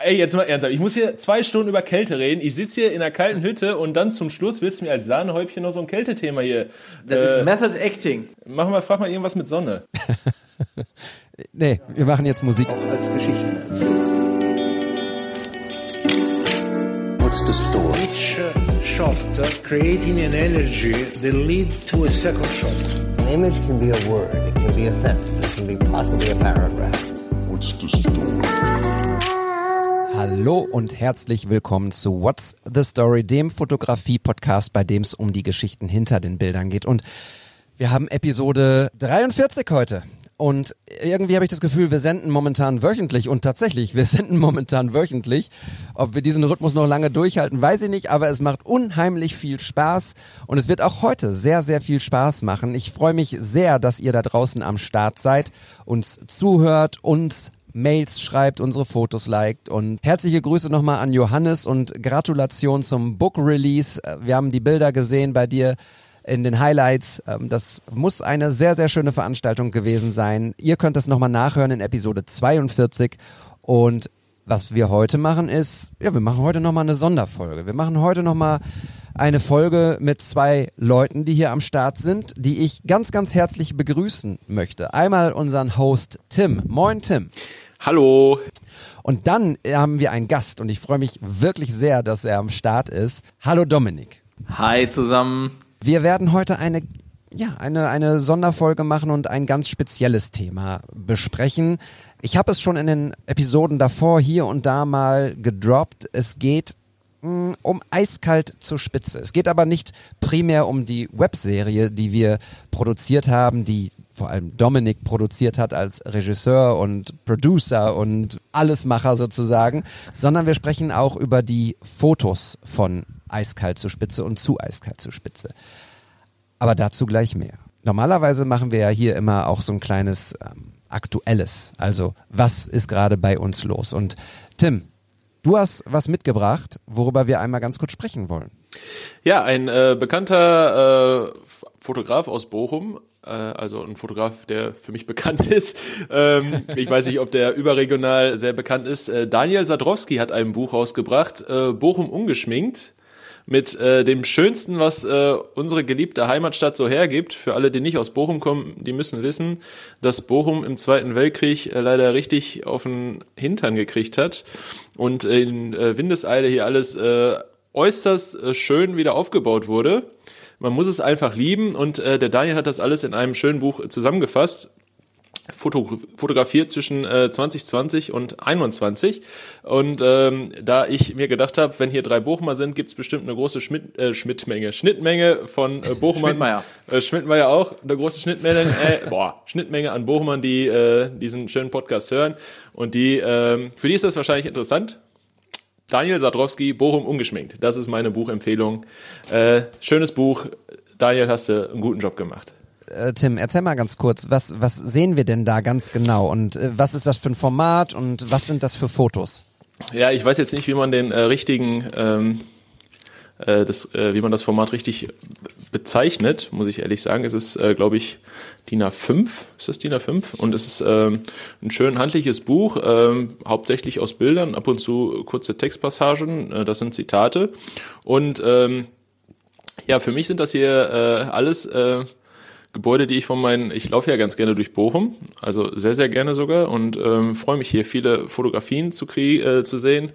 Ey, jetzt mal ernsthaft. Ich muss hier zwei Stunden über Kälte reden. Ich sitze hier in einer kalten Hütte und dann zum Schluss willst du mir als Sahnehäubchen noch so ein Kältethema hier. Das äh, ist Method Acting. Mach mal, frag mal irgendwas mit Sonne. nee, wir machen jetzt Musik. Auch als Geschichten What's the story? Each shot creating an energy that lead to a second shot. An image can be a word, it can be a sentence, it can be possibly a paragraph. What's the story? Hallo und herzlich willkommen zu What's the Story, dem Fotografie-Podcast, bei dem es um die Geschichten hinter den Bildern geht. Und wir haben Episode 43 heute. Und irgendwie habe ich das Gefühl, wir senden momentan wöchentlich und tatsächlich, wir senden momentan wöchentlich. Ob wir diesen Rhythmus noch lange durchhalten, weiß ich nicht, aber es macht unheimlich viel Spaß und es wird auch heute sehr, sehr viel Spaß machen. Ich freue mich sehr, dass ihr da draußen am Start seid, uns zuhört, uns Mails schreibt, unsere Fotos liked und herzliche Grüße nochmal an Johannes und Gratulation zum Book Release. Äh, wir haben die Bilder gesehen bei dir in den Highlights. Ähm, das muss eine sehr, sehr schöne Veranstaltung gewesen sein. Ihr könnt es nochmal nachhören in Episode 42 und was wir heute machen ist, ja, wir machen heute nochmal eine Sonderfolge. Wir machen heute nochmal eine Folge mit zwei Leuten, die hier am Start sind, die ich ganz, ganz herzlich begrüßen möchte. Einmal unseren Host Tim. Moin Tim. Hallo. Und dann haben wir einen Gast und ich freue mich wirklich sehr, dass er am Start ist. Hallo Dominik. Hi zusammen. Wir werden heute eine ja, eine, eine Sonderfolge machen und ein ganz spezielles Thema besprechen. Ich habe es schon in den Episoden davor hier und da mal gedroppt. Es geht mh, mm, um Eiskalt zur Spitze. Es geht aber nicht primär um die Webserie, die wir produziert haben, die vor allem Dominik produziert hat als Regisseur und Producer und Allesmacher sozusagen, sondern wir sprechen auch über die Fotos von Eiskalt zur Spitze und zu Eiskalt zur Spitze. Aber dazu gleich mehr. Normalerweise machen wir ja hier immer auch so ein kleines ähm, Aktuelles. Also, was ist gerade bei uns los? Und Tim, du hast was mitgebracht, worüber wir einmal ganz kurz sprechen wollen. Ja, ein äh, bekannter äh, Fotograf aus Bochum äh, also ein Fotograf, der für mich bekannt ist. Ähm, ich weiß nicht, ob der überregional sehr bekannt ist. Äh, Daniel Sadrowski hat ein Buch rausgebracht, äh, Bochum ungeschminkt mit äh, dem Schönsten, was äh, unsere geliebte Heimatstadt so hergibt. Für alle, die nicht aus Bochum kommen, die müssen wissen, dass Bochum im Zweiten Weltkrieg äh, leider richtig auf den Hintern gekriegt hat und in äh, Windeseile hier alles äh, äußerst äh, schön wieder aufgebaut wurde. Man muss es einfach lieben und äh, der Daniel hat das alles in einem schönen Buch zusammengefasst. Foto, fotografiert zwischen äh, 2020 und 21 und ähm, da ich mir gedacht habe, wenn hier drei Bochumer sind, gibt's bestimmt eine große Schmidt, äh, Schmidtmenge, Schnittmenge von äh, Bochumern. Schmidtmeier. Äh, Schmidtmeier auch, eine große Schnittmenge, äh, boah, Schnittmenge an Bochumern, die äh, diesen schönen Podcast hören und die, äh, für die ist das wahrscheinlich interessant, Daniel Sadrowski, Bochum ungeschminkt. Das ist meine Buchempfehlung. Äh, schönes Buch. Daniel, hast du einen guten Job gemacht. Äh, Tim, erzähl mal ganz kurz, was, was sehen wir denn da ganz genau und äh, was ist das für ein Format und was sind das für Fotos? Ja, ich weiß jetzt nicht, wie man den äh, richtigen ähm, äh, das, äh, wie man das Format richtig bezeichnet, muss ich ehrlich sagen. Es ist, äh, glaube ich, DIN A5. Ist das DIN A5? Und es ist ähm, ein schön handliches Buch, ähm, hauptsächlich aus Bildern, ab und zu kurze Textpassagen, äh, das sind Zitate. Und ähm, ja, für mich sind das hier äh, alles äh, Gebäude, die ich von meinen, ich laufe ja ganz gerne durch Bochum, also sehr, sehr gerne sogar und ähm, freue mich hier viele Fotografien zu, krieg, äh, zu sehen,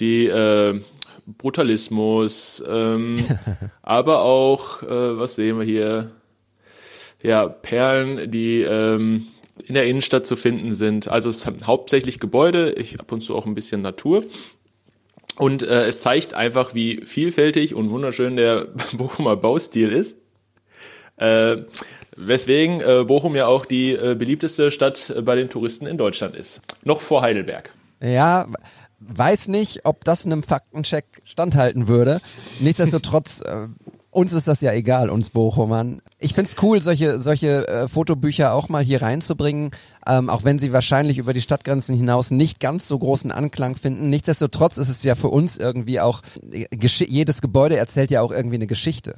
die äh, Brutalismus, ähm, aber auch, äh, was sehen wir hier? Ja, Perlen, die ähm, in der Innenstadt zu finden sind. Also es sind hauptsächlich Gebäude, ich ab und zu auch ein bisschen Natur. Und äh, es zeigt einfach, wie vielfältig und wunderschön der Bochumer Baustil ist. Äh, weswegen äh, Bochum ja auch die äh, beliebteste Stadt bei den Touristen in Deutschland ist. Noch vor Heidelberg. Ja, weiß nicht, ob das einem Faktencheck standhalten würde. Nichtsdestotrotz, äh, uns ist das ja egal, uns Bochumern. Ich find's cool, solche, solche äh, Fotobücher auch mal hier reinzubringen, ähm, auch wenn sie wahrscheinlich über die Stadtgrenzen hinaus nicht ganz so großen Anklang finden. Nichtsdestotrotz ist es ja für uns irgendwie auch, äh, jedes Gebäude erzählt ja auch irgendwie eine Geschichte,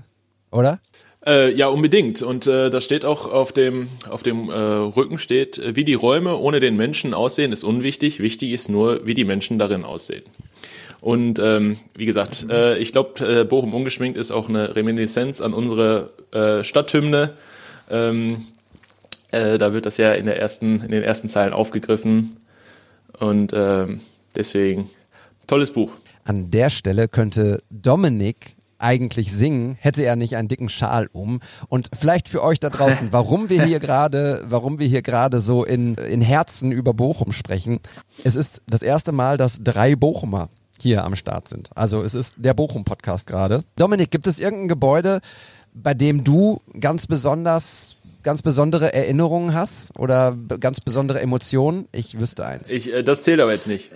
oder? Äh, ja, unbedingt. Und äh, da steht auch auf dem, auf dem äh, Rücken steht, äh, wie die Räume ohne den Menschen aussehen, ist unwichtig. Wichtig ist nur, wie die Menschen darin aussehen. Und ähm, wie gesagt, äh, ich glaube, äh, Bochum ungeschminkt ist auch eine Reminiszenz an unsere äh, Stadthymne. Ähm, äh, da wird das ja in, der ersten, in den ersten Zeilen aufgegriffen. Und ähm, deswegen, tolles Buch. An der Stelle könnte Dominik eigentlich singen, hätte er nicht einen dicken Schal um. Und vielleicht für euch da draußen, warum wir hier gerade, warum wir hier gerade so in, in Herzen über Bochum sprechen. Es ist das erste Mal, dass drei Bochumer hier am Start sind. Also es ist der Bochum-Podcast gerade. Dominik, gibt es irgendein Gebäude, bei dem du ganz besonders ganz besondere Erinnerungen hast oder ganz besondere Emotionen? Ich wüsste eins. Ich, äh, das zählt aber jetzt nicht.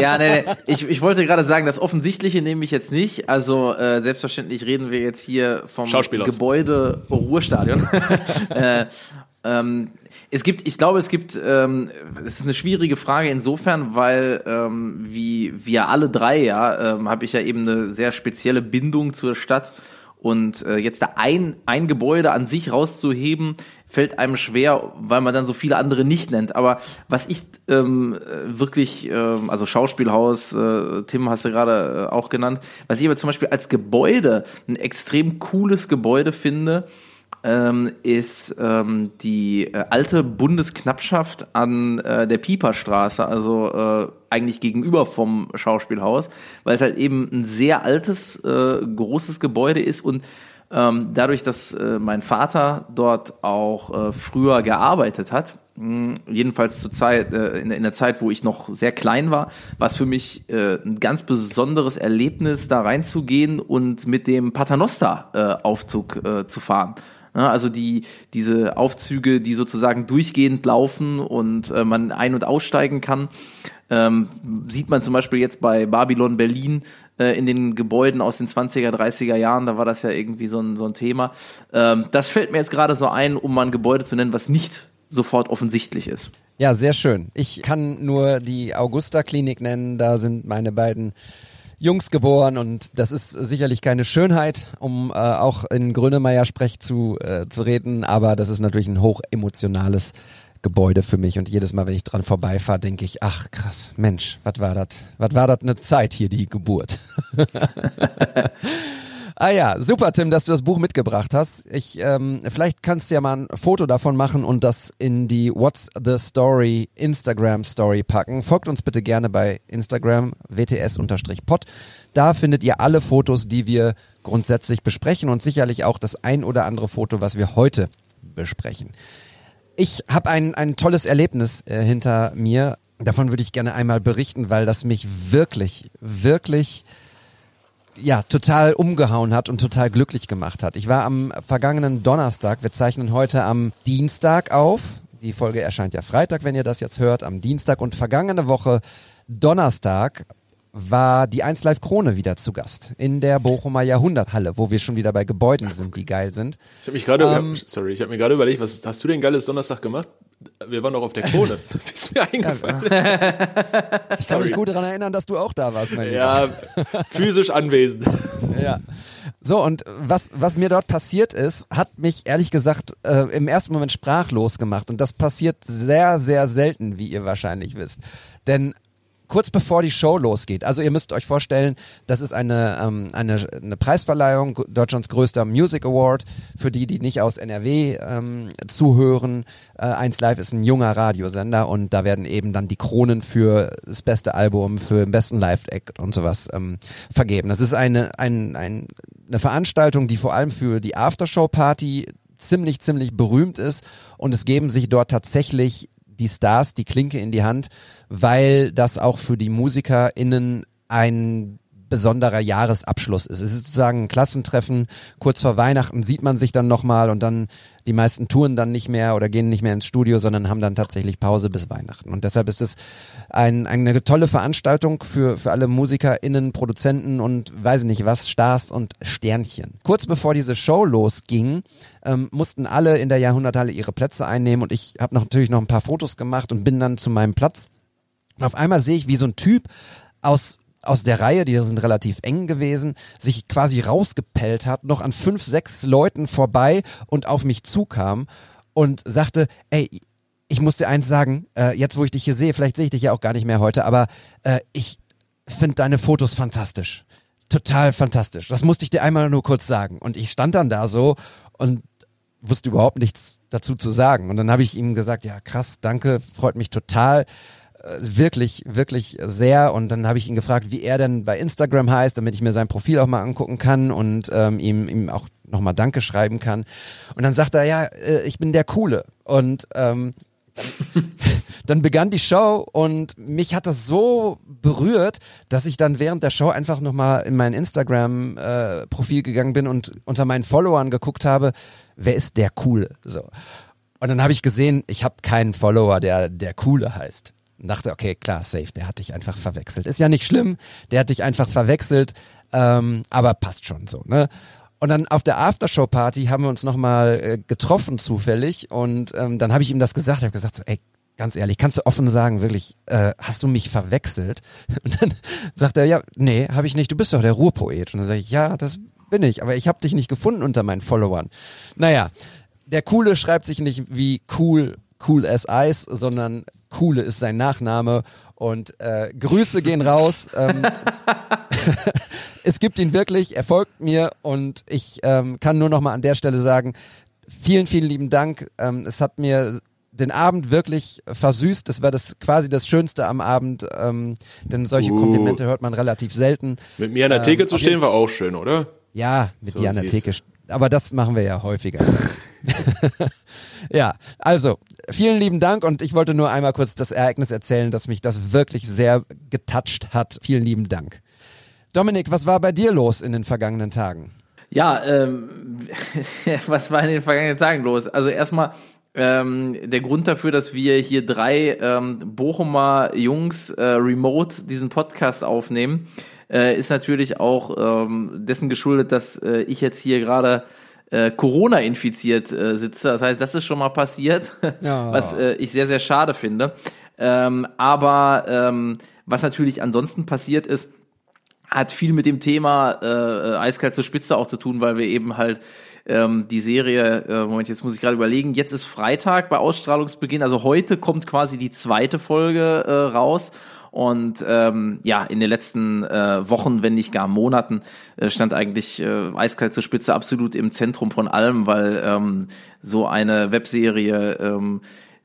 Ja, nee, nee. Ich, ich wollte gerade sagen, das Offensichtliche nehme ich jetzt nicht. Also äh, selbstverständlich reden wir jetzt hier vom. Gebäude Ruhrstadion. äh, ähm, es gibt, ich glaube, es gibt, ähm, es ist eine schwierige Frage insofern, weil ähm, wie wir alle drei ja, ähm, habe ich ja eben eine sehr spezielle Bindung zur Stadt und äh, jetzt da ein ein Gebäude an sich rauszuheben, fällt einem schwer, weil man dann so viele andere nicht nennt. Aber was ich ähm, äh, wirklich, ähm, also Schauspielhaus, äh, Tim hast du gerade äh, auch genannt, was ich aber zum Beispiel als Gebäude ein extrem cooles Gebäude finde, ähm, ist ähm, die äh, alte Bundesknappschaft an äh, der Pieperstraße, also äh, eigentlich gegenüber vom Schauspielhaus, weil es halt eben ein sehr altes, äh, großes Gebäude ist und ähm, dadurch, dass äh, mein Vater dort auch äh, früher gearbeitet hat, mh, jedenfalls zur Zeit, äh, in, der- in der Zeit, wo ich noch sehr klein war, war es für mich äh, ein ganz besonderes Erlebnis, da reinzugehen und mit dem Paternoster-Aufzug äh, zu fahren. Ja, also die, diese Aufzüge, die sozusagen durchgehend laufen und äh, man ein- und aussteigen kann, ähm, sieht man zum Beispiel jetzt bei Babylon Berlin äh, in den Gebäuden aus den 20er, 30er Jahren, da war das ja irgendwie so ein, so ein Thema. Ähm, das fällt mir jetzt gerade so ein, um mal ein Gebäude zu nennen, was nicht sofort offensichtlich ist. Ja, sehr schön. Ich kann nur die Augusta-Klinik nennen, da sind meine beiden Jungs geboren und das ist sicherlich keine Schönheit, um äh, auch in Grönemeyer-Sprech zu, äh, zu reden, aber das ist natürlich ein hoch emotionales Gebäude für mich und jedes Mal, wenn ich dran vorbeifahre, denke ich, ach krass, Mensch, was war das? Was war das eine Zeit hier, die Geburt? Ah ja, super, Tim, dass du das Buch mitgebracht hast. Ich, ähm, vielleicht kannst du ja mal ein Foto davon machen und das in die What's the Story Instagram Story packen. Folgt uns bitte gerne bei Instagram wts-pod. Da findet ihr alle Fotos, die wir grundsätzlich besprechen und sicherlich auch das ein oder andere Foto, was wir heute besprechen. Ich habe ein, ein tolles Erlebnis äh, hinter mir. Davon würde ich gerne einmal berichten, weil das mich wirklich, wirklich ja, total umgehauen hat und total glücklich gemacht hat. Ich war am vergangenen Donnerstag, wir zeichnen heute am Dienstag auf. Die Folge erscheint ja Freitag, wenn ihr das jetzt hört, am Dienstag. Und vergangene Woche Donnerstag war die 1 Live Krone wieder zu Gast in der Bochumer Jahrhunderthalle, wo wir schon wieder bei Gebäuden sind, die geil sind. Ich habe mich gerade, Ähm, sorry, ich habe mir gerade überlegt, was hast du denn geiles Donnerstag gemacht? Wir waren doch auf der Krone. ist mir eingefallen. Ich kann mich gut daran erinnern, dass du auch da warst, mein Lieber. Ja, physisch anwesend. Ja. So, und was, was mir dort passiert ist, hat mich ehrlich gesagt äh, im ersten Moment sprachlos gemacht. Und das passiert sehr, sehr selten, wie ihr wahrscheinlich wisst. Denn kurz bevor die Show losgeht, also ihr müsst euch vorstellen, das ist eine, ähm, eine, eine Preisverleihung, Deutschlands größter Music Award. Für die, die nicht aus NRW ähm, zuhören, äh, 1 Live ist ein junger Radiosender und da werden eben dann die Kronen für das beste Album, für den besten Live-Act und sowas ähm, vergeben. Das ist eine, ein, ein, eine Veranstaltung, die vor allem für die Aftershow-Party ziemlich, ziemlich berühmt ist und es geben sich dort tatsächlich die Stars die Klinke in die Hand, weil das auch für die MusikerInnen ein besonderer Jahresabschluss ist. Es ist sozusagen ein Klassentreffen. Kurz vor Weihnachten sieht man sich dann nochmal und dann die meisten touren dann nicht mehr oder gehen nicht mehr ins Studio, sondern haben dann tatsächlich Pause bis Weihnachten. Und deshalb ist es ein, eine tolle Veranstaltung für, für alle MusikerInnen, Produzenten und weiß nicht was, Stars und Sternchen. Kurz bevor diese Show losging, ähm, mussten alle in der Jahrhunderthalle ihre Plätze einnehmen und ich habe natürlich noch ein paar Fotos gemacht und bin dann zu meinem Platz. Und auf einmal sehe ich, wie so ein Typ aus aus der Reihe, die sind relativ eng gewesen, sich quasi rausgepellt hat, noch an fünf, sechs Leuten vorbei und auf mich zukam und sagte, ey, ich muss dir eins sagen, äh, jetzt wo ich dich hier sehe, vielleicht sehe ich dich ja auch gar nicht mehr heute, aber äh, ich finde deine Fotos fantastisch. Total fantastisch. Das musste ich dir einmal nur kurz sagen. Und ich stand dann da so und wusste überhaupt nichts dazu zu sagen. Und dann habe ich ihm gesagt, ja krass, danke, freut mich total wirklich, wirklich sehr. Und dann habe ich ihn gefragt, wie er denn bei Instagram heißt, damit ich mir sein Profil auch mal angucken kann und ähm, ihm, ihm auch nochmal Danke schreiben kann. Und dann sagt er, ja, äh, ich bin der Coole. Und ähm, dann, dann begann die Show und mich hat das so berührt, dass ich dann während der Show einfach nochmal in mein Instagram-Profil äh, gegangen bin und unter meinen Followern geguckt habe, wer ist der Coole? So. Und dann habe ich gesehen, ich habe keinen Follower, der der Coole heißt. Und dachte, okay, klar, safe, der hat dich einfach verwechselt. Ist ja nicht schlimm, der hat dich einfach verwechselt, ähm, aber passt schon so, ne? Und dann auf der Aftershow-Party haben wir uns nochmal äh, getroffen zufällig und ähm, dann habe ich ihm das gesagt. Ich habe gesagt so, ey, ganz ehrlich, kannst du offen sagen, wirklich, äh, hast du mich verwechselt? Und dann sagt er, ja, nee, habe ich nicht, du bist doch der Ruhrpoet. Und dann sage ich, ja, das bin ich, aber ich habe dich nicht gefunden unter meinen Followern. Naja, der Coole schreibt sich nicht wie cool, cool as Ice, sondern Coole ist sein Nachname und äh, Grüße gehen raus. Ähm, es gibt ihn wirklich, er folgt mir und ich ähm, kann nur noch mal an der Stelle sagen, vielen, vielen lieben Dank. Ähm, es hat mir den Abend wirklich versüßt. Das war das quasi das Schönste am Abend, ähm, denn solche Uh. Komplimente hört man relativ selten. Mit mir an der Ähm, Theke zu auf jeden stehen war auch schön, oder? Ja, mit So, dir an der Theke. Aber das machen wir ja häufiger. ja, also vielen lieben Dank und ich wollte nur einmal kurz das Ereignis erzählen, dass mich das wirklich sehr getoucht hat. Vielen lieben Dank. Dominik, was war bei dir los in den vergangenen Tagen? Ja, ähm, was war in den vergangenen Tagen los? Also erstmal ähm, der Grund dafür, dass wir hier drei ähm, Bochumer Jungs äh, remote diesen Podcast aufnehmen, äh, ist natürlich auch ähm, dessen geschuldet, dass äh, ich jetzt hier gerade äh, Corona infiziert äh, sitze. Das heißt, das ist schon mal passiert, Ja. was äh, ich sehr, sehr schade finde. Ähm, aber ähm, was natürlich ansonsten passiert ist, hat viel mit dem Thema äh, eiskalt zur Spitze auch zu tun, weil wir eben halt ähm, die Serie, äh, Moment, jetzt muss ich gerade überlegen, jetzt ist Freitag bei Ausstrahlungsbeginn, also heute kommt quasi die zweite Folge äh, raus. Und ähm, ja, in den letzten äh, Wochen, wenn nicht gar Monaten, äh, stand eigentlich äh, eiskalt zur Spitze absolut im Zentrum von allem, weil ähm, so eine Webserie ähm,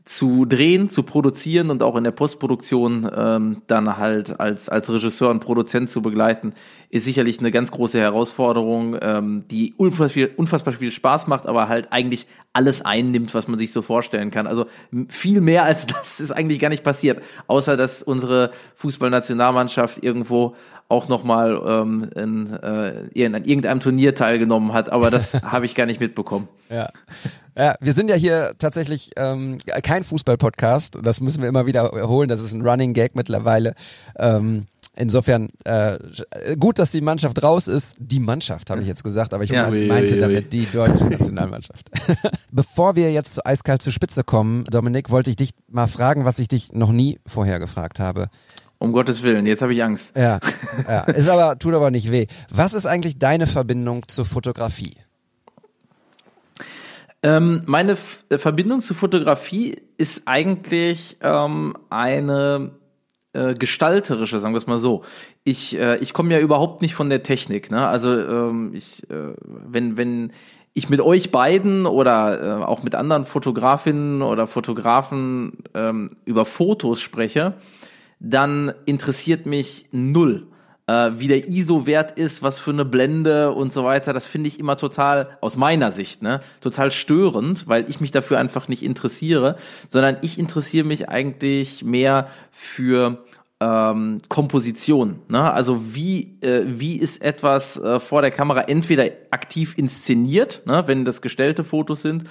zu drehen, zu produzieren und auch in der Postproduktion ähm, dann halt als, als Regisseur und Produzent zu begleiten, ist sicherlich eine ganz große Herausforderung, ähm, die unfassbar viel, unfassbar viel Spaß macht, aber halt eigentlich alles einnimmt, was man sich so vorstellen kann. Also viel mehr als das ist eigentlich gar nicht passiert, außer dass unsere Fußballnationalmannschaft irgendwo auch nochmal ähm, in, äh, in, an irgendeinem Turnier teilgenommen hat, aber das habe ich gar nicht mitbekommen. Ja. Ja, wir sind ja hier tatsächlich ähm, kein Fußball-Podcast. Das müssen wir immer wieder erholen. Das ist ein Running Gag mittlerweile. Ähm, insofern äh, gut, dass die Mannschaft raus ist. Die Mannschaft habe ich jetzt gesagt, aber ich Ja. meinte Ui, ui, ui. damit die deutsche Nationalmannschaft. Bevor wir jetzt zu eiskalt zur Spitze kommen, Dominik, wollte ich dich mal fragen, was ich dich noch nie vorher gefragt habe. Um Gottes Willen, jetzt habe ich Angst. Ja, ja. Ist aber, tut aber nicht weh. Was ist eigentlich deine Verbindung zur Fotografie? Ähm, meine F äh, Verbindung zu Fotografie ist eigentlich ähm, eine äh, gestalterische, sagen wir es mal so. Ich, äh, ich komme ja überhaupt nicht von der Technik. Ne? Also ähm, ich, äh, wenn, wenn ich mit euch beiden oder äh, auch mit anderen Fotografinnen oder Fotografen ähm, über Fotos spreche, dann interessiert mich null, äh, wie der ISO-Wert ist, was für eine Blende und so weiter. Das finde ich immer total, aus meiner Sicht, ne, total störend, weil ich mich dafür einfach nicht interessiere, sondern ich interessiere mich eigentlich mehr für ähm, Komposition. Ne? Also wie, äh, wie ist etwas äh, vor der Kamera entweder aktiv inszeniert, ne, wenn das gestellte Fotos sind,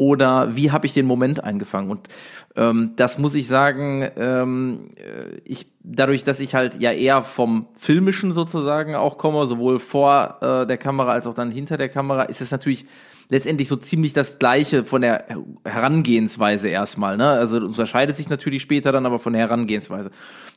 oder wie habe ich den Moment eingefangen? Und ähm, das muss ich sagen, ähm, äh, ich dadurch, dass ich halt ja eher vom filmischen sozusagen auch komme, sowohl vor äh, der Kamera als auch dann hinter der Kamera, ist es natürlich letztendlich so ziemlich das gleiche von der Herangehensweise erstmal. Ne? Also unterscheidet sich natürlich später dann aber von der Herangehensweise.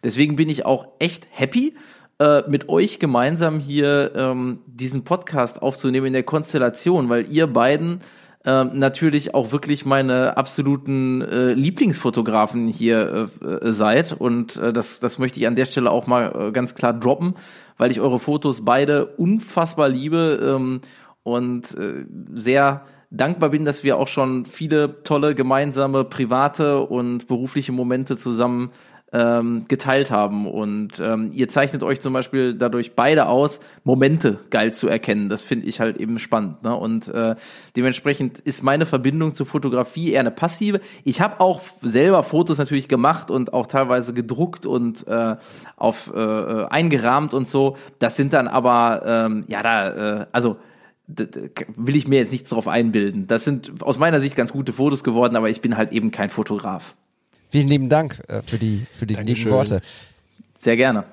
Deswegen bin ich auch echt happy, äh, mit euch gemeinsam hier ähm, diesen Podcast aufzunehmen in der Konstellation, weil ihr beiden ähm, natürlich auch wirklich meine absoluten äh, Lieblingsfotografen hier äh, seid. Und äh, das, das möchte ich an der Stelle auch mal äh, ganz klar droppen, weil ich eure Fotos beide unfassbar liebe ähm, und äh, sehr dankbar bin, dass wir auch schon viele tolle gemeinsame private und berufliche Momente zusammen ähm, geteilt haben. Und ähm, ihr zeichnet euch zum Beispiel dadurch beide aus, Momente geil zu erkennen. Das finde ich halt eben spannend. Ne? Und äh, dementsprechend ist meine Verbindung zur Fotografie eher eine passive. Ich habe auch selber Fotos natürlich gemacht und auch teilweise gedruckt und äh, auf äh, äh eingerahmt und so. Das sind dann aber, ähm, ja, da, äh, also will ich mir jetzt nichts drauf einbilden. Das sind aus meiner Sicht ganz gute Fotos geworden, aber ich bin halt eben kein Fotograf. Vielen lieben Dank äh, für die, für die lieben Worte. Sehr gerne.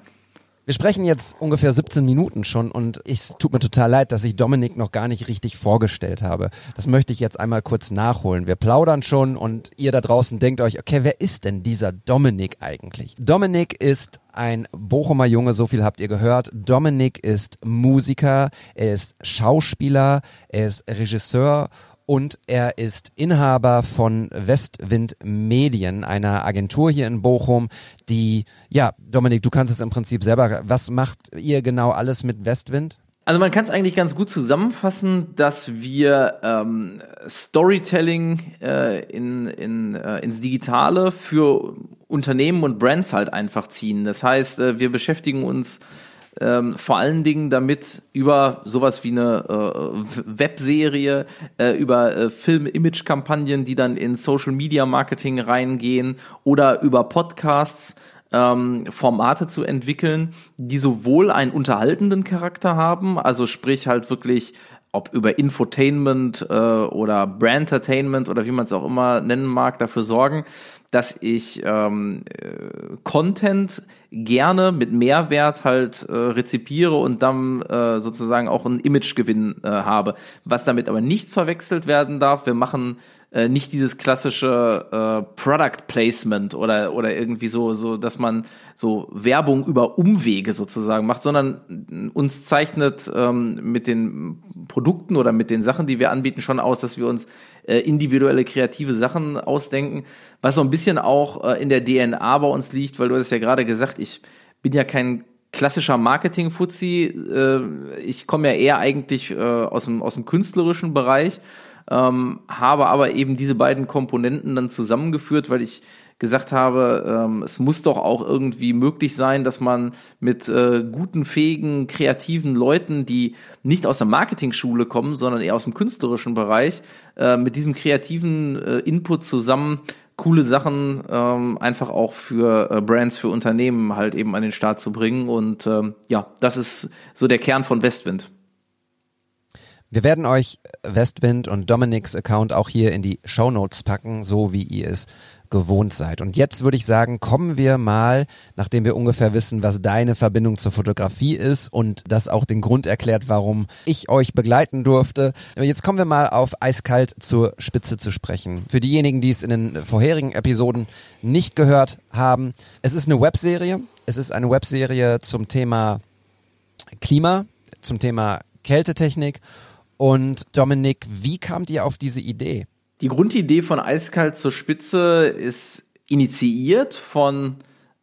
Wir sprechen jetzt ungefähr 17 Minuten schon und es tut mir total leid, dass ich Dominik noch gar nicht richtig vorgestellt habe. Das möchte ich jetzt einmal kurz nachholen. Wir plaudern schon und ihr da draußen denkt euch, okay, wer ist denn dieser Dominik eigentlich? Dominik ist ein Bochumer Junge, so viel habt ihr gehört. Dominik ist Musiker, er ist Schauspieler, er ist Regisseur und er ist Inhaber von Westwind Medien, einer Agentur hier in Bochum, die, ja, Dominik, du kannst es im Prinzip selber, was macht ihr genau alles mit Westwind? Also man kann es eigentlich ganz gut zusammenfassen, dass wir ähm, Storytelling äh, in, in, äh, ins Digitale für Unternehmen und Brands halt einfach ziehen. Das heißt, äh, wir beschäftigen uns ähm, vor allen Dingen damit über sowas wie eine äh, Webserie, äh, über äh, Film-Image-Kampagnen, die dann in Social-Media-Marketing reingehen oder über Podcasts ähm, Formate zu entwickeln, die sowohl einen unterhaltenden Charakter haben, also sprich halt wirklich ob über Infotainment äh, oder Brandertainment oder wie man es auch immer nennen mag, dafür sorgen, dass ich ähm, äh, Content gerne mit Mehrwert halt äh, rezipiere und dann äh, sozusagen auch einen Imagegewinn äh, habe. Was damit aber nicht verwechselt werden darf, wir machen äh, nicht dieses klassische äh, Product Placement oder oder irgendwie so so, dass man so Werbung über Umwege sozusagen macht, sondern uns zeichnet ähm, mit den Produkten oder mit den Sachen, die wir anbieten, schon aus, dass wir uns äh, individuelle kreative Sachen ausdenken, was so ein bisschen auch äh, in der DNA bei uns liegt, weil du hast ja gerade gesagt, ich bin ja kein klassischer Marketing-Fuzzi. Äh, ich komme ja eher eigentlich äh, aus, dem, aus dem künstlerischen Bereich ähm, habe aber eben diese beiden Komponenten dann zusammengeführt, weil ich gesagt habe, ähm, es muss doch auch irgendwie möglich sein, dass man mit äh, guten, fähigen, kreativen Leuten, die nicht aus der Marketing-Schule kommen, sondern eher aus dem künstlerischen Bereich, äh, mit diesem kreativen äh, Input zusammen coole Sachen ähm, einfach auch für äh, Brands, für Unternehmen halt eben an den Start zu bringen. Und ähm, ja, das ist so der Kern von Westwind. Wir werden euch Westwind und Dominics Account auch hier in die Show Notes packen, so wie ihr es gewohnt seid. Und jetzt würde ich sagen, kommen wir mal, nachdem wir ungefähr wissen, was deine Verbindung zur Fotografie ist und das auch den Grund erklärt, warum ich euch begleiten durfte. Jetzt kommen wir mal auf Eiskalt zur Spitze zu sprechen. Für diejenigen, die es in den vorherigen Episoden nicht gehört haben, es ist eine Webserie. Es ist eine Webserie zum Thema Klima, zum Thema Kältetechnik und Dominik, wie kamt ihr auf diese Idee? Die Grundidee von Eiskalt zur Spitze ist initiiert von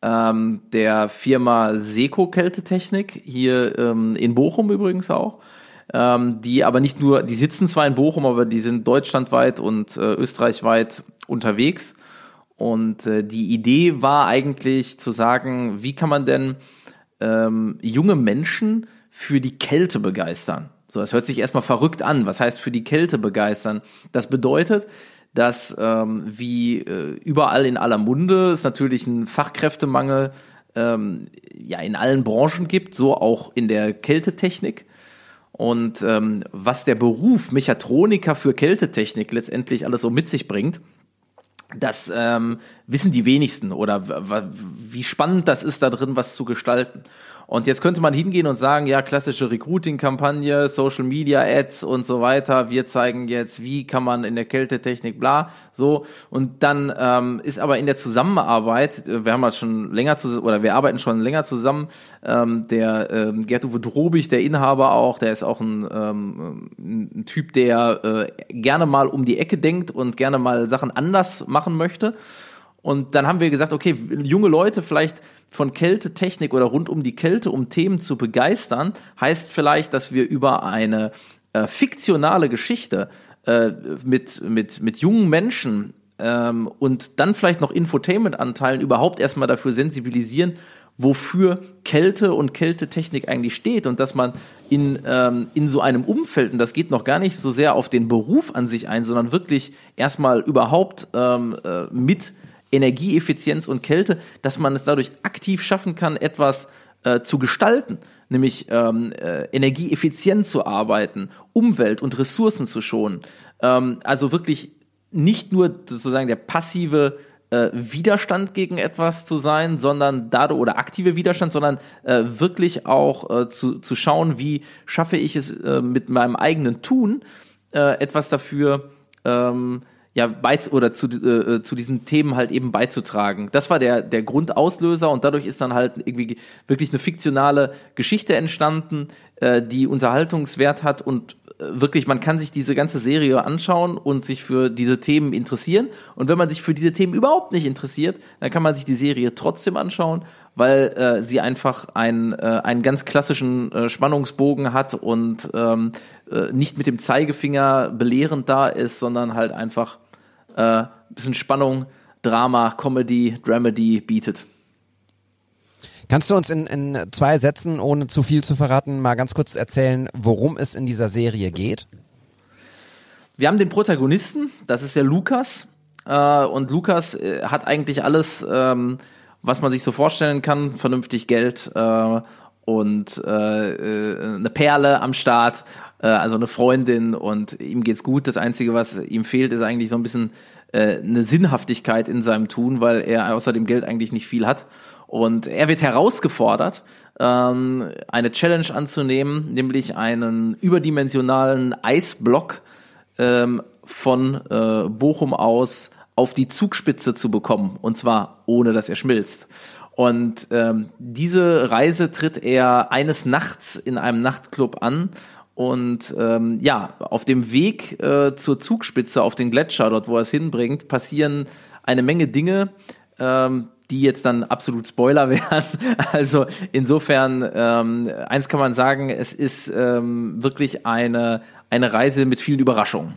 ähm, der Firma Seco Kältetechnik, hier ähm, in Bochum übrigens auch. Ähm, die aber nicht nur, die sitzen zwar in Bochum, aber die sind deutschlandweit und äh, österreichweit unterwegs. Und äh, die Idee war eigentlich zu sagen, wie kann man denn ähm, junge Menschen für die Kälte begeistern? So, das hört sich erstmal verrückt an. Was heißt für die Kälte begeistern? Das bedeutet, dass ähm, wie äh, überall in aller Munde es natürlich einen Fachkräftemangel ähm, ja in allen Branchen gibt, so auch in der Kältetechnik. Und ähm, was der Beruf Mechatroniker für Kältetechnik letztendlich alles so mit sich bringt, das ähm, wissen die wenigsten oder wie spannend das ist, da drin was zu gestalten. Und jetzt könnte man hingehen und sagen, ja, klassische Recruiting-Kampagne, Social Media Ads und so weiter. Wir zeigen jetzt, wie kann man in der Kältetechnik bla, so. Und dann ähm, ist aber in der Zusammenarbeit, äh, wir haben halt schon länger zusammen, oder wir arbeiten schon länger zusammen, ähm, der ähm, Gerd-Uwe Drobig, der Inhaber auch, der ist auch ein, ähm, ein Typ, der äh, gerne mal um die Ecke denkt und gerne mal Sachen anders machen möchte. Und dann haben wir gesagt, okay, junge Leute vielleicht von Kältetechnik oder rund um die Kälte, um Themen zu begeistern, heißt vielleicht, dass wir über eine äh, fiktionale Geschichte äh, mit, mit, mit jungen Menschen ähm, und dann vielleicht noch Infotainment-Anteilen überhaupt erstmal dafür sensibilisieren, wofür Kälte und Kältetechnik eigentlich steht und dass man in, ähm, in so einem Umfeld, und das geht noch gar nicht so sehr auf den Beruf an sich ein, sondern wirklich erstmal überhaupt ähm, äh, mit Energieeffizienz und Kälte, dass man es dadurch aktiv schaffen kann, etwas äh, zu gestalten, nämlich ähm, äh, energieeffizient zu arbeiten, Umwelt und Ressourcen zu schonen. Ähm, also wirklich nicht nur sozusagen der passive äh, Widerstand gegen etwas zu sein, sondern dadurch oder aktive Widerstand, sondern äh, wirklich auch äh, zu, zu schauen, wie schaffe ich es äh, mit meinem eigenen Tun äh, etwas dafür ähm, ja, beiz oder zu, äh, zu diesen Themen halt eben beizutragen. Das war der, der Grundauslöser und dadurch ist dann halt irgendwie wirklich eine fiktionale Geschichte entstanden, äh, die Unterhaltungswert hat und äh, wirklich, man kann sich diese ganze Serie anschauen und sich für diese Themen interessieren. Und wenn man sich für diese Themen überhaupt nicht interessiert, dann kann man sich die Serie trotzdem anschauen, weil äh, sie einfach äh, einen ganz klassischen äh, Spannungsbogen hat und ähm, äh, nicht mit dem Zeigefinger belehrend da ist, sondern halt einfach äh, bisschen Spannung, Drama, Comedy, Dramedy bietet. Kannst du uns in, in zwei Sätzen, ohne zu viel zu verraten, mal ganz kurz erzählen, worum es in dieser Serie geht? Wir haben den Protagonisten, das ist der Lukas. Äh, und Lukas äh, hat eigentlich alles, ähm, was man sich so vorstellen kann, vernünftig Geld äh, und äh, äh, eine Perle am Start, äh, also eine Freundin und ihm geht's gut. Das Einzige, was ihm fehlt, ist eigentlich so ein bisschen äh, eine Sinnhaftigkeit in seinem Tun, weil er außer dem Geld eigentlich nicht viel hat. Und er wird herausgefordert, ähm, eine Challenge anzunehmen, nämlich einen überdimensionalen Eisblock ähm, von äh, Bochum aus auf die Zugspitze zu bekommen. Und zwar ohne, dass er schmilzt. Und ähm, diese Reise tritt er eines Nachts in einem Nachtclub an. Und ähm, ja, auf dem Weg äh, zur Zugspitze, auf den Gletscher, dort wo er es hinbringt, passieren eine Menge Dinge, ähm, die jetzt dann absolut Spoiler wären. Also insofern, ähm, eins kann man sagen, es ist ähm, wirklich eine, eine Reise mit vielen Überraschungen.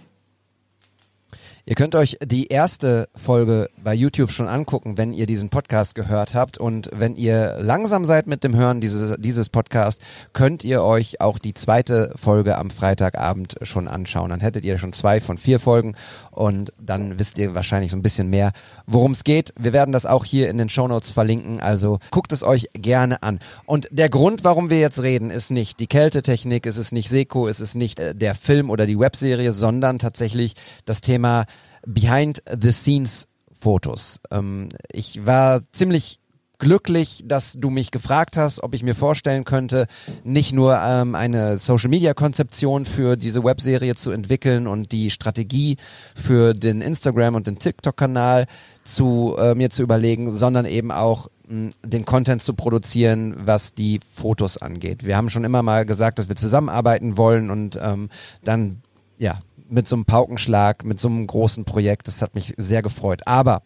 Ihr könnt euch die erste Folge bei YouTube schon angucken, wenn ihr diesen Podcast gehört habt. Und wenn ihr langsam seid mit dem Hören dieses, dieses Podcast, könnt ihr euch auch die zweite Folge am Freitagabend schon anschauen. Dann hättet ihr schon zwei von vier Folgen und dann wisst ihr wahrscheinlich so ein bisschen mehr, worum es geht. Wir werden das auch hier in den Shownotes verlinken, also guckt es euch gerne an. Und der Grund, warum wir jetzt reden, ist nicht die Kältetechnik, es ist nicht Seko, es ist nicht äh, der Film oder die Webserie, sondern tatsächlich das Thema Behind the Scenes Fotos. Ähm, ich war ziemlich glücklich, dass du mich gefragt hast, ob ich mir vorstellen könnte, nicht nur ähm, eine Social-Media-Konzeption für diese Webserie zu entwickeln und die Strategie für den Instagram- und den TikTok-Kanal zu äh, mir zu überlegen, sondern eben auch mh, den Content zu produzieren, was die Fotos angeht. Wir haben schon immer mal gesagt, dass wir zusammenarbeiten wollen und ähm, dann ja mit so einem Paukenschlag, mit so einem großen Projekt. Das hat mich sehr gefreut. Aber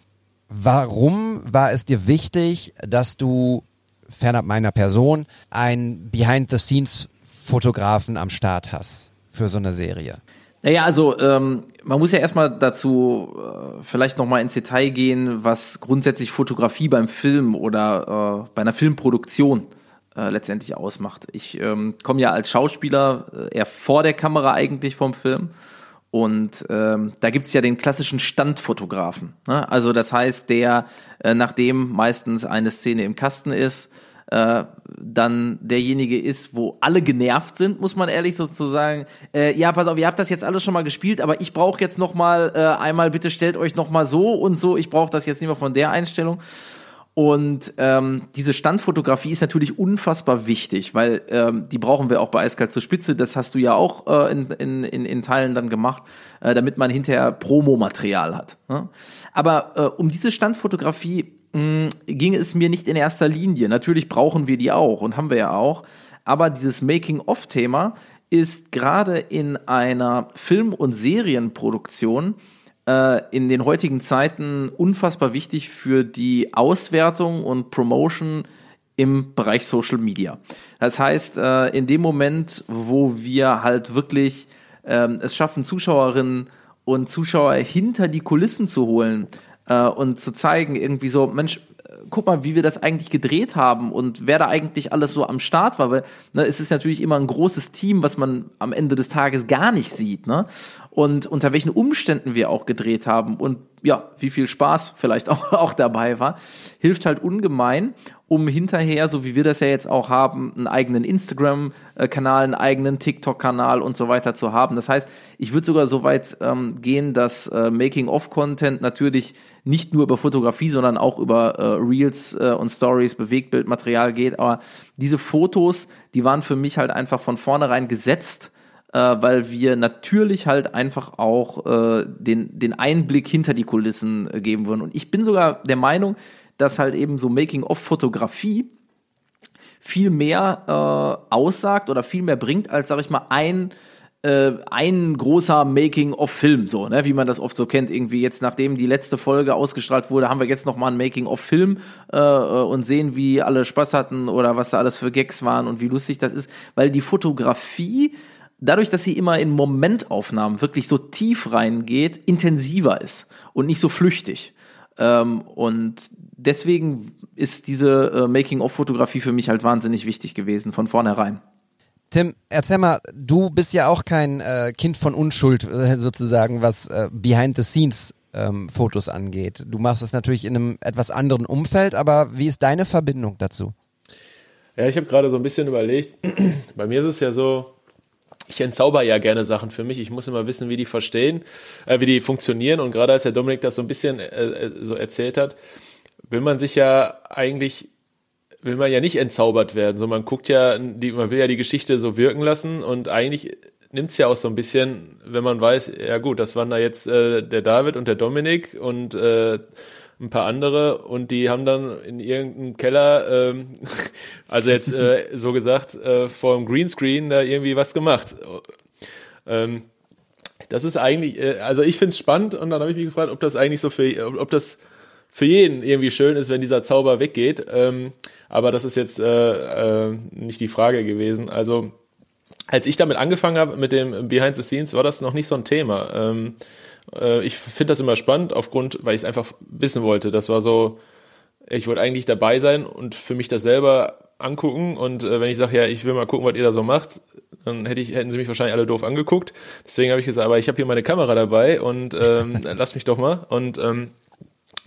warum war es dir wichtig, dass du fernab meiner Person einen Behind-the-Scenes-Fotografen am Start hast für so eine Serie? Naja, also ähm, man muss ja erstmal dazu äh, vielleicht nochmal ins Detail gehen, was grundsätzlich Fotografie beim Film oder äh, bei einer Filmproduktion äh, letztendlich ausmacht. Ich ähm, komme ja als Schauspieler äh, eher vor der Kamera eigentlich vom Film. Und ähm, da gibt's ja den klassischen Standfotografen. Ne? Also das heißt, der, äh, nachdem meistens eine Szene im Kasten ist, äh, dann derjenige ist, wo alle genervt sind, muss man ehrlich sozusagen. Äh, ja, pass auf, ihr habt das jetzt alles schon mal gespielt, aber ich brauche jetzt noch mal äh, einmal, bitte stellt euch noch mal so und so. Ich brauche das jetzt nicht mehr von der Einstellung. Und ähm, diese Standfotografie ist natürlich unfassbar wichtig, weil ähm, die brauchen wir auch bei Eiskalt zur Spitze. Das hast du ja auch äh, in, in, in, in Teilen dann gemacht, äh, damit man hinterher Promomaterial hat. Ne? Aber äh, um diese Standfotografie mh, ging es mir nicht in erster Linie. Natürlich brauchen wir die auch und haben wir ja auch. Aber dieses Making-of-Thema ist gerade in einer Film- und Serienproduktion in den heutigen Zeiten unfassbar wichtig für die Auswertung und Promotion im Bereich Social Media. Das heißt, äh, in dem Moment, wo wir halt wirklich ähm, es schaffen, Zuschauerinnen und Zuschauer hinter die Kulissen zu holen äh, und zu zeigen, irgendwie so, Mensch, guck mal, wie wir das eigentlich gedreht haben und wer da eigentlich alles so am Start war, weil ne, es ist natürlich immer ein großes Team, was man am Ende des Tages gar nicht sieht, ne? Und unter welchen Umständen wir auch gedreht haben und ja, wie viel Spaß vielleicht auch, auch dabei war, hilft halt ungemein, um hinterher, so wie wir das ja jetzt auch haben, einen eigenen Instagram-Kanal, einen eigenen TikTok-Kanal und so weiter zu haben. Das heißt, ich würde sogar so weit ähm, gehen, dass äh, Making-of-Content natürlich nicht nur über Fotografie, sondern auch über äh, Reels äh, und Stories, Bewegtbildmaterial geht. Aber diese Fotos, die waren für mich halt einfach von vornherein gesetzt, äh, weil wir natürlich halt einfach auch äh, den, den Einblick hinter die Kulissen äh, geben würden. Und ich bin sogar der Meinung, dass halt eben so Making-of-Fotografie viel mehr äh, aussagt oder viel mehr bringt, als, sag ich mal, ein äh, ein großer Making-of-Film, so, ne, wie man das oft so kennt. Irgendwie jetzt, nachdem die letzte Folge ausgestrahlt wurde, haben wir jetzt noch mal ein Making-of-Film äh, und sehen, wie alle Spaß hatten oder was da alles für Gags waren und wie lustig das ist, weil die Fotografie dadurch, dass sie immer in Momentaufnahmen wirklich so tief reingeht, intensiver ist und nicht so flüchtig. Ähm, und deswegen ist diese äh, Making-of-Fotografie für mich halt wahnsinnig wichtig gewesen, von vornherein. Tim, erzähl mal, du bist ja auch kein äh, Kind von Unschuld äh, sozusagen, was äh, Behind the Scenes ähm, Fotos angeht. Du machst es natürlich in einem etwas anderen Umfeld, aber wie ist deine Verbindung dazu? Ja, ich habe gerade so ein bisschen überlegt. Bei mir ist es ja so, ich entzauber ja gerne Sachen für mich. Ich muss immer wissen, wie die verstehen, äh, wie die funktionieren. Und gerade als der Dominik das so ein bisschen äh, äh so erzählt hat, will man sich ja eigentlich will man ja nicht entzaubert werden. So, man guckt ja, die, man will ja die Geschichte so wirken lassen und eigentlich nimmt's ja auch so ein bisschen, wenn man weiß, ja gut, das waren da jetzt äh, der David und der Dominik und äh, ein paar andere und die haben dann in irgendeinem Keller, ähm, also jetzt äh, so gesagt, äh, vor dem Greenscreen da irgendwie was gemacht. Ähm, das ist eigentlich, äh, also ich find's spannend und dann habe ich mich gefragt, ob das eigentlich so für, ob das für jeden irgendwie schön ist, wenn dieser Zauber weggeht. Ähm, aber das ist jetzt äh, äh, nicht die Frage gewesen. Also als ich damit angefangen habe mit dem Behind the Scenes, war das noch nicht so ein Thema. Ähm, äh, ich finde das immer spannend, aufgrund, weil ich es einfach wissen wollte. Das war so, ich wollte eigentlich dabei sein und für mich das selber angucken. Und äh, wenn ich sage, ja, ich will mal gucken, was ihr da so macht, dann hätte ich, hätten sie mich wahrscheinlich alle doof angeguckt. Deswegen habe ich gesagt, aber ich habe hier meine Kamera dabei und ähm, lass mich doch mal. Und ähm,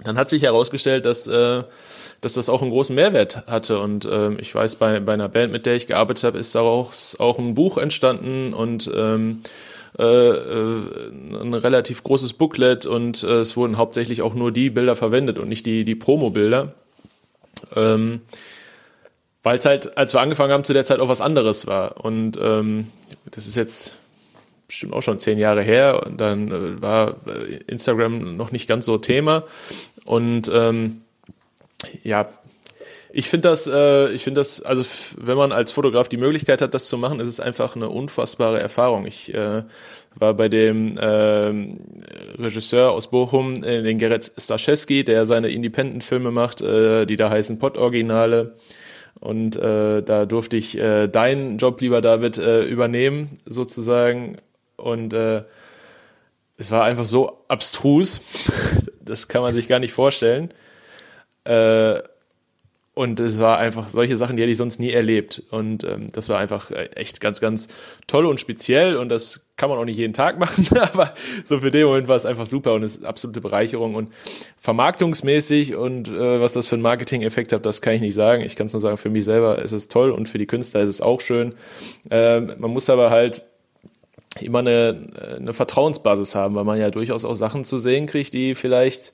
dann hat sich herausgestellt, dass, äh, dass das auch einen großen Mehrwert hatte. Und äh, ich weiß, bei, bei einer Band, mit der ich gearbeitet habe, ist daraus auch ein Buch entstanden und ähm, äh, äh, ein relativ großes Booklet und äh, es wurden hauptsächlich auch nur die Bilder verwendet und nicht die, die Promo-Bilder. Ähm, Weil es halt, als wir angefangen haben, zu der Zeit auch was anderes war. Und ähm, das ist jetzt bestimmt auch schon zehn Jahre her und dann äh, war äh, Instagram noch nicht ganz so Thema und ähm, ja, ich finde das, äh, ich finde das, also wenn man als Fotograf die Möglichkeit hat, das zu machen, ist es einfach eine unfassbare Erfahrung. Ich äh, war bei dem äh, Regisseur aus Bochum, äh, den Gerrit Staszewski, der seine Independent-Filme macht, äh, die da heißen Pott-Originale. Und äh, da durfte ich äh, deinen Job, lieber David, äh, übernehmen, sozusagen. Und äh, es war einfach so abstrus, das kann man sich gar nicht vorstellen. Äh, und es war einfach solche Sachen, die hätte ich sonst nie erlebt. Und ähm, das war einfach äh, echt ganz, ganz toll und speziell. Und das kann man auch nicht jeden Tag machen, aber so für den Moment war es einfach super und ist absolute Bereicherung und vermarktungsmäßig und äh, was das für einen Marketing-Effekt hat, das kann ich nicht sagen. Ich kann es nur sagen, für mich selber ist es toll und für die Künstler ist es auch schön. Äh, man muss aber halt immer eine, eine Vertrauensbasis haben, weil man ja durchaus auch Sachen zu sehen kriegt, die vielleicht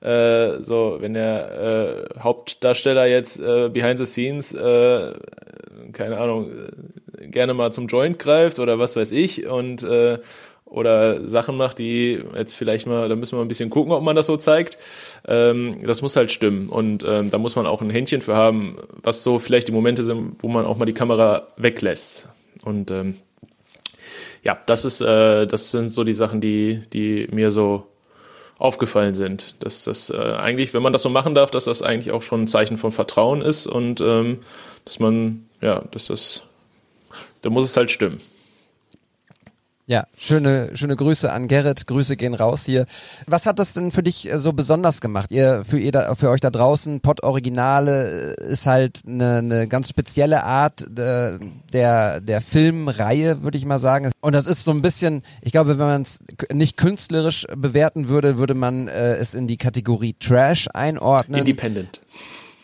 äh, so, wenn der äh, Hauptdarsteller jetzt äh, behind the scenes, äh, keine Ahnung, gerne mal zum Joint greift oder was weiß ich und äh, oder Sachen macht, die jetzt vielleicht mal, da müssen wir ein bisschen gucken, ob man das so zeigt. Ähm, das muss halt stimmen und ähm, da muss man auch ein Händchen für haben, was so vielleicht die Momente sind, wo man auch mal die Kamera weglässt. Und ähm, ja, das ist, äh, das sind so die Sachen, die, die mir so aufgefallen sind. Dass das äh, eigentlich, wenn man das so machen darf, dass das eigentlich auch schon ein Zeichen von Vertrauen ist und ähm, dass man, ja, dass das, da muss es halt stimmen. Ja, schöne, schöne Grüße an Gerrit. Grüße gehen raus hier. Was hat das denn für dich äh, so besonders gemacht? Ihr, für, ihr da, für euch da draußen, Pod Originale äh, ist halt eine, eine ganz spezielle Art äh, der, der Filmreihe, würde ich mal sagen. Und das ist so ein bisschen, ich glaube, wenn man es nicht künstlerisch bewerten würde, würde man äh, es in die Kategorie Trash einordnen. Independent.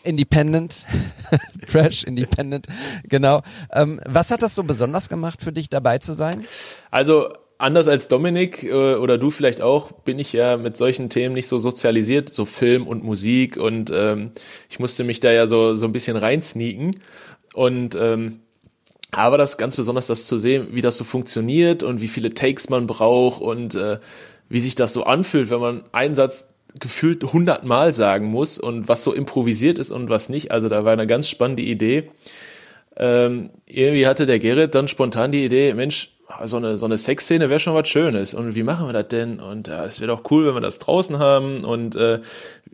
Independent, Trash Independent, genau. Ähm, was hat das so besonders gemacht für dich, dabei zu sein? Also anders als Dominik äh, oder du vielleicht auch, bin ich ja mit solchen Themen nicht so sozialisiert, so Film und Musik und ähm, ich musste mich da ja so so ein bisschen reinsneaken und ähm, aber das ganz besonders das zu sehen, wie das so funktioniert und wie viele Takes man braucht und äh, wie sich das so anfühlt, wenn man einen Satz gefühlt hundertmal sagen muss und was so improvisiert ist und was nicht. Also da war eine ganz spannende Idee. Ähm, irgendwie hatte der Gerrit dann spontan die Idee, Mensch, so eine, so eine Sexszene wäre schon was Schönes. Und wie machen wir das denn? Und ja, es wäre doch cool, wenn wir das draußen haben. Und, äh,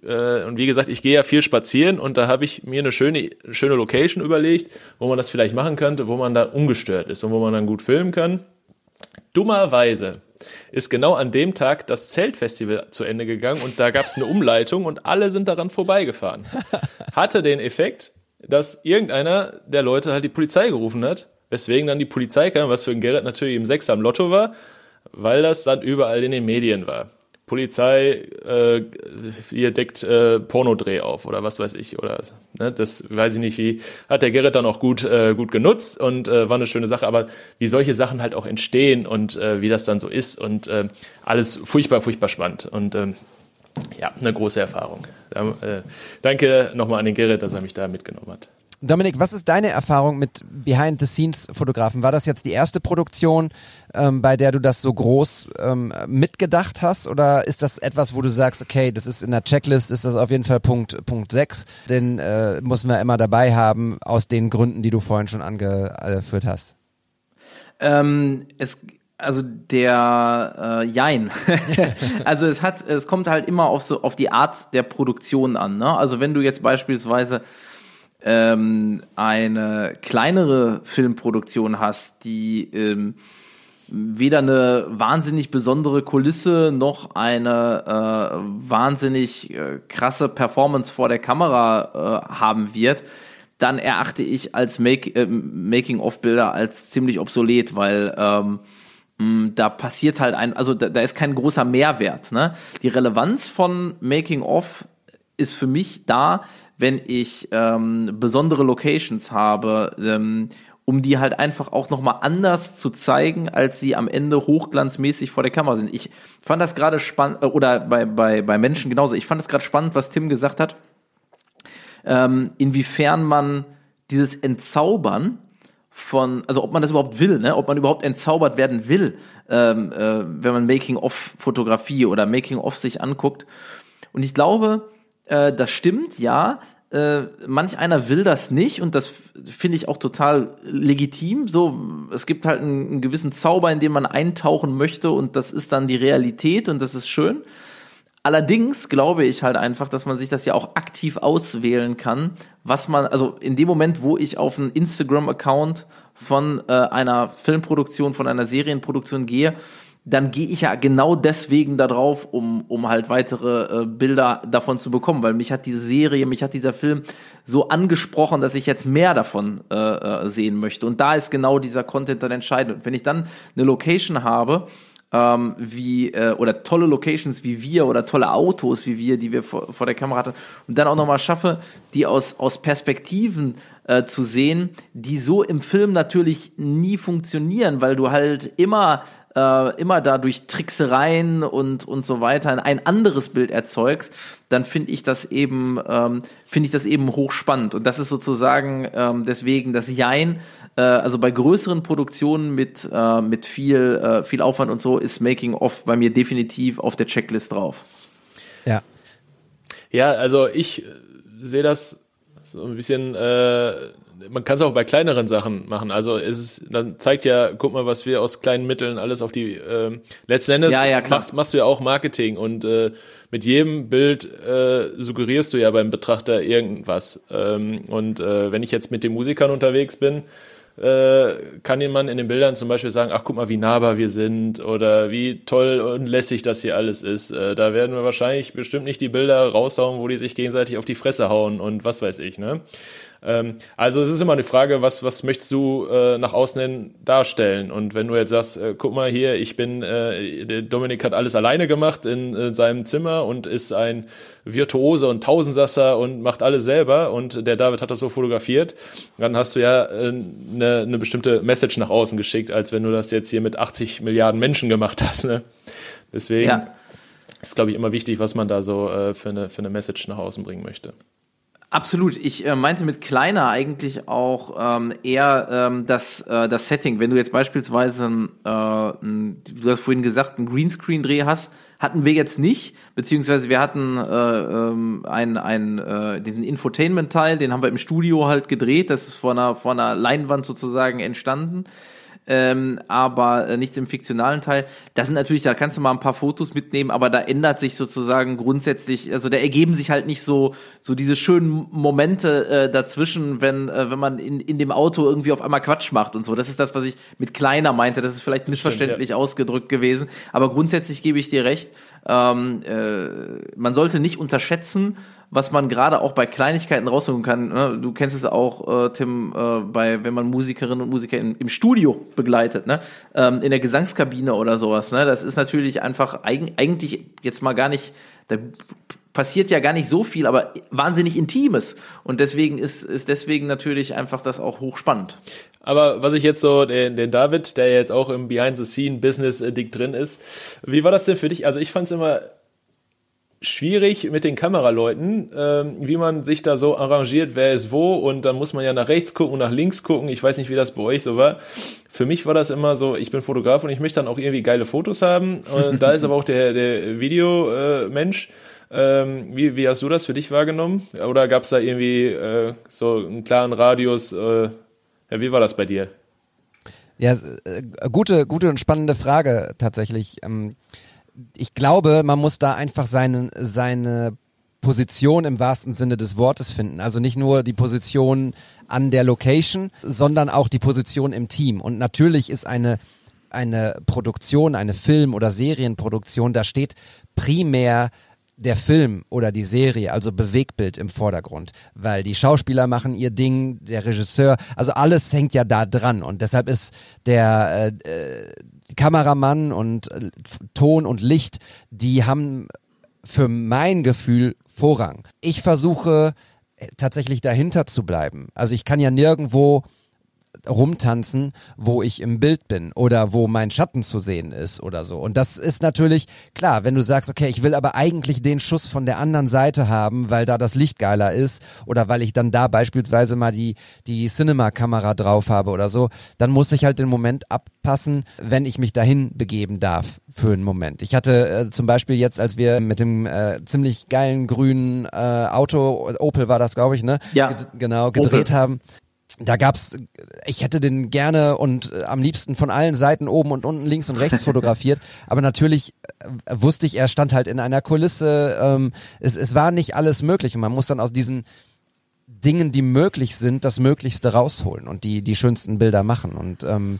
äh, und wie gesagt, ich gehe ja viel spazieren und da habe ich mir eine schöne, schöne Location überlegt, wo man das vielleicht machen könnte, wo man da ungestört ist und wo man dann gut filmen kann. Dummerweise ist genau an dem Tag das Zeltfestival zu Ende gegangen und da gab es eine Umleitung und alle sind daran vorbeigefahren. Hatte den Effekt, dass irgendeiner der Leute halt die Polizei gerufen hat, weswegen dann die Polizei kam, was für ein Gerrit natürlich im Sechser am Lotto war, weil das dann überall in den Medien war. Polizei, äh, ihr deckt äh, Pornodreh auf oder was weiß ich oder ne, das weiß ich nicht wie hat der Gerrit dann auch gut äh, gut genutzt und äh, war eine schöne Sache aber wie solche Sachen halt auch entstehen und äh, wie das dann so ist und äh, alles furchtbar furchtbar spannend und ähm, ja eine große Erfahrung. Da, äh, danke nochmal an den Gerrit dass er mich da mitgenommen hat Dominik, was ist deine Erfahrung mit Behind-the-Scenes-Fotografen? War das jetzt die erste Produktion, ähm, bei der du das so groß ähm, mitgedacht hast? Oder ist das etwas, wo du sagst, okay, das ist in der Checklist, ist das auf jeden Fall Punkt, Punkt 6, den äh, müssen wir immer dabei haben, aus den Gründen, die du vorhin schon angeführt hast? Ähm, es also der äh, Jein. also es hat, es kommt halt immer auf so auf die Art der Produktion an. Ne? Also wenn du jetzt beispielsweise ähm, eine kleinere Filmproduktion hast, die ähm, weder eine wahnsinnig besondere Kulisse noch eine äh, wahnsinnig äh, krasse Performance vor der Kamera äh, haben wird, dann erachte ich als Make, äh, Making-of-Bilder als ziemlich obsolet, weil ähm, mh, da passiert halt ein, also da, da ist kein großer Mehrwert. Ne? Die Relevanz von Making-of ist für mich da, wenn ich ähm, besondere Locations habe, ähm, um die halt einfach auch nochmal anders zu zeigen, als sie am Ende hochglanzmäßig vor der Kamera sind. Ich fand das gerade spannend, äh, oder bei, bei, bei Menschen genauso, ich fand es gerade spannend, was Tim gesagt hat, ähm, inwiefern man dieses Entzaubern von, also ob man das überhaupt will, ne? ob man überhaupt entzaubert werden will, ähm, äh, wenn man Making-of-Fotografie oder Making-of sich anguckt. Und ich glaube, äh, das stimmt, ja. Äh, manch einer will das nicht und das finde ich auch total legitim. So, es gibt halt einen, einen gewissen Zauber, in den man eintauchen möchte und das ist dann die Realität und das ist schön. Allerdings glaube ich halt einfach, dass man sich das ja auch aktiv auswählen kann, was man, also in dem Moment, wo ich auf einen Instagram-Account von äh, einer Filmproduktion, von einer Serienproduktion gehe, dann gehe ich ja genau deswegen da drauf, um, um halt weitere äh, Bilder davon zu bekommen, weil mich hat diese Serie, mich hat dieser Film so angesprochen, dass ich jetzt mehr davon äh, äh, sehen möchte. Und da ist genau dieser Content dann entscheidend. Und wenn ich dann eine Location habe, ähm, wie äh, oder tolle Locations wie wir oder tolle Autos wie wir, die wir vor, vor der Kamera hatten und dann auch nochmal schaffe, die aus, aus Perspektiven äh, zu sehen, die so im Film natürlich nie funktionieren, weil du halt immer äh, immer da durch Tricksereien und und so weiter ein anderes Bild erzeugst, dann finde ich das eben ähm, finde ich das eben hochspannend und das ist sozusagen ähm, deswegen das Jein, äh, also bei größeren Produktionen mit äh, mit viel äh, viel Aufwand und so ist Making of bei mir definitiv auf der Checklist drauf. Ja. Ja, also ich äh, sehe das so ein bisschen, man kann es auch bei kleineren Sachen machen. Also es ist, dann zeigt ja, guck mal, was wir aus kleinen Mitteln alles auf die äh, letzten Endes Ja, ja, klar. machst, machst du ja auch Marketing und äh, mit jedem Bild äh, suggerierst du ja beim Betrachter irgendwas. Ähm, und äh, wenn ich jetzt mit den Musikern unterwegs bin, äh, kann jemand in den Bildern zum Beispiel sagen, ach guck mal, wie nahbar wir sind oder wie toll und lässig das hier alles ist. Äh, da werden wir wahrscheinlich bestimmt nicht die Bilder raushauen, wo die sich gegenseitig auf die Fresse hauen und was weiß ich. Ne? Ähm, also es ist immer eine Frage, was, was möchtest du äh, nach außen hin darstellen? Und wenn du jetzt sagst, äh, guck mal hier, ich bin, äh, Dominik hat alles alleine gemacht in, in seinem Zimmer und ist ein Virtuose und Tausendsasser und macht alles selber und der David hat das so fotografiert, dann hast du ja äh, eine, eine bestimmte Message nach außen geschickt, als wenn du das jetzt hier mit 80 Milliarden Menschen gemacht hast. Ne? Deswegen Ja. ist, glaube ich, immer wichtig, was man da so äh, für, eine, für eine Message nach außen bringen möchte. Absolut. Ich äh, meinte mit kleiner eigentlich auch ähm, eher ähm, das, äh, das Setting. Wenn du jetzt beispielsweise, äh, ein, du hast vorhin gesagt, einen Greenscreen-Dreh hast, hatten wir jetzt nicht, beziehungsweise wir hatten äh, ähm, einen, einen, äh, diesen Infotainment-Teil, den haben wir im Studio halt gedreht. Das ist vor einer, vor einer Leinwand sozusagen entstanden. Ähm, aber äh, nichts im fiktionalen Teil. Da sind natürlich, da kannst du mal ein paar Fotos mitnehmen, aber da ändert sich sozusagen grundsätzlich, also da ergeben sich halt nicht so so diese schönen Momente äh, dazwischen, wenn äh, wenn man in, in dem Auto irgendwie auf einmal Quatsch macht und so. Das ist das, was ich mit kleiner meinte. Das ist vielleicht missverständlich ausgedrückt gewesen, aber grundsätzlich gebe ich dir recht. Ähm, äh, man sollte nicht unterschätzen, was man gerade auch bei Kleinigkeiten rausholen kann. Ne? Du kennst es auch, äh, Tim, äh, bei wenn man Musikerinnen und Musiker im, im Studio begleitet, ne? ähm, in der Gesangskabine oder sowas. Ne? Das ist natürlich einfach eigen, eigentlich jetzt mal gar nicht. Da passiert ja gar nicht so viel, aber wahnsinnig Intimes. Und deswegen ist, ist deswegen natürlich einfach das auch hochspannend. Aber was ich jetzt so, den, den David, der jetzt auch im Behind-the-Scene-Business dick drin ist, wie war das denn für dich? Also ich fand es immer schwierig mit den Kameraleuten, ähm, wie man sich da so arrangiert, wer ist wo und dann muss man ja nach rechts gucken und nach links gucken. Ich weiß nicht, wie das bei euch so war. Für mich war das immer so, ich bin Fotograf und ich möchte dann auch irgendwie geile Fotos haben und da ist aber auch der, der Videomensch. Ähm, wie, wie hast du das für dich wahrgenommen? Oder gab es da irgendwie äh, so einen klaren Radius? Äh, ja, wie war das bei dir? Ja, äh, gute, gute und spannende Frage tatsächlich. Ähm, ich glaube, man muss da einfach seine, seine Position im wahrsten Sinne des Wortes finden. Also nicht nur die Position an der Location, sondern auch die Position im Team. Und natürlich ist eine, eine Produktion, eine Film- oder Serienproduktion, da steht primär der Film oder die Serie, also Bewegbild im Vordergrund, weil die Schauspieler machen ihr Ding, der Regisseur, also alles hängt ja da dran und deshalb ist der äh, äh, Kameramann und äh, Ton und Licht, die haben für mein Gefühl Vorrang. Ich versuche äh, tatsächlich dahinter zu bleiben. Also ich kann ja nirgendwo rumtanzen, wo ich im Bild bin oder wo mein Schatten zu sehen ist oder so. Und das ist natürlich klar, wenn du sagst, okay, ich will aber eigentlich den Schuss von der anderen Seite haben, weil da das Licht geiler ist oder weil ich dann da beispielsweise mal die, die Cinema-Kamera drauf habe oder so, dann muss ich halt den Moment abpassen, wenn ich mich dahin begeben darf für einen Moment. Ich hatte äh, zum Beispiel jetzt, als wir mit dem äh, ziemlich geilen grünen äh, Auto, Opel war das, glaube ich, ne? Ja. Ged genau, gedreht haben da gab's, ich hätte den gerne und äh, am liebsten von allen Seiten oben und unten links und rechts fotografiert, aber natürlich äh, wusste ich, er stand halt in einer Kulisse, ähm, es, es war nicht alles möglich. Und man muss dann aus diesen Dingen, die möglich sind, das Möglichste rausholen und die, die schönsten Bilder machen. Und ähm,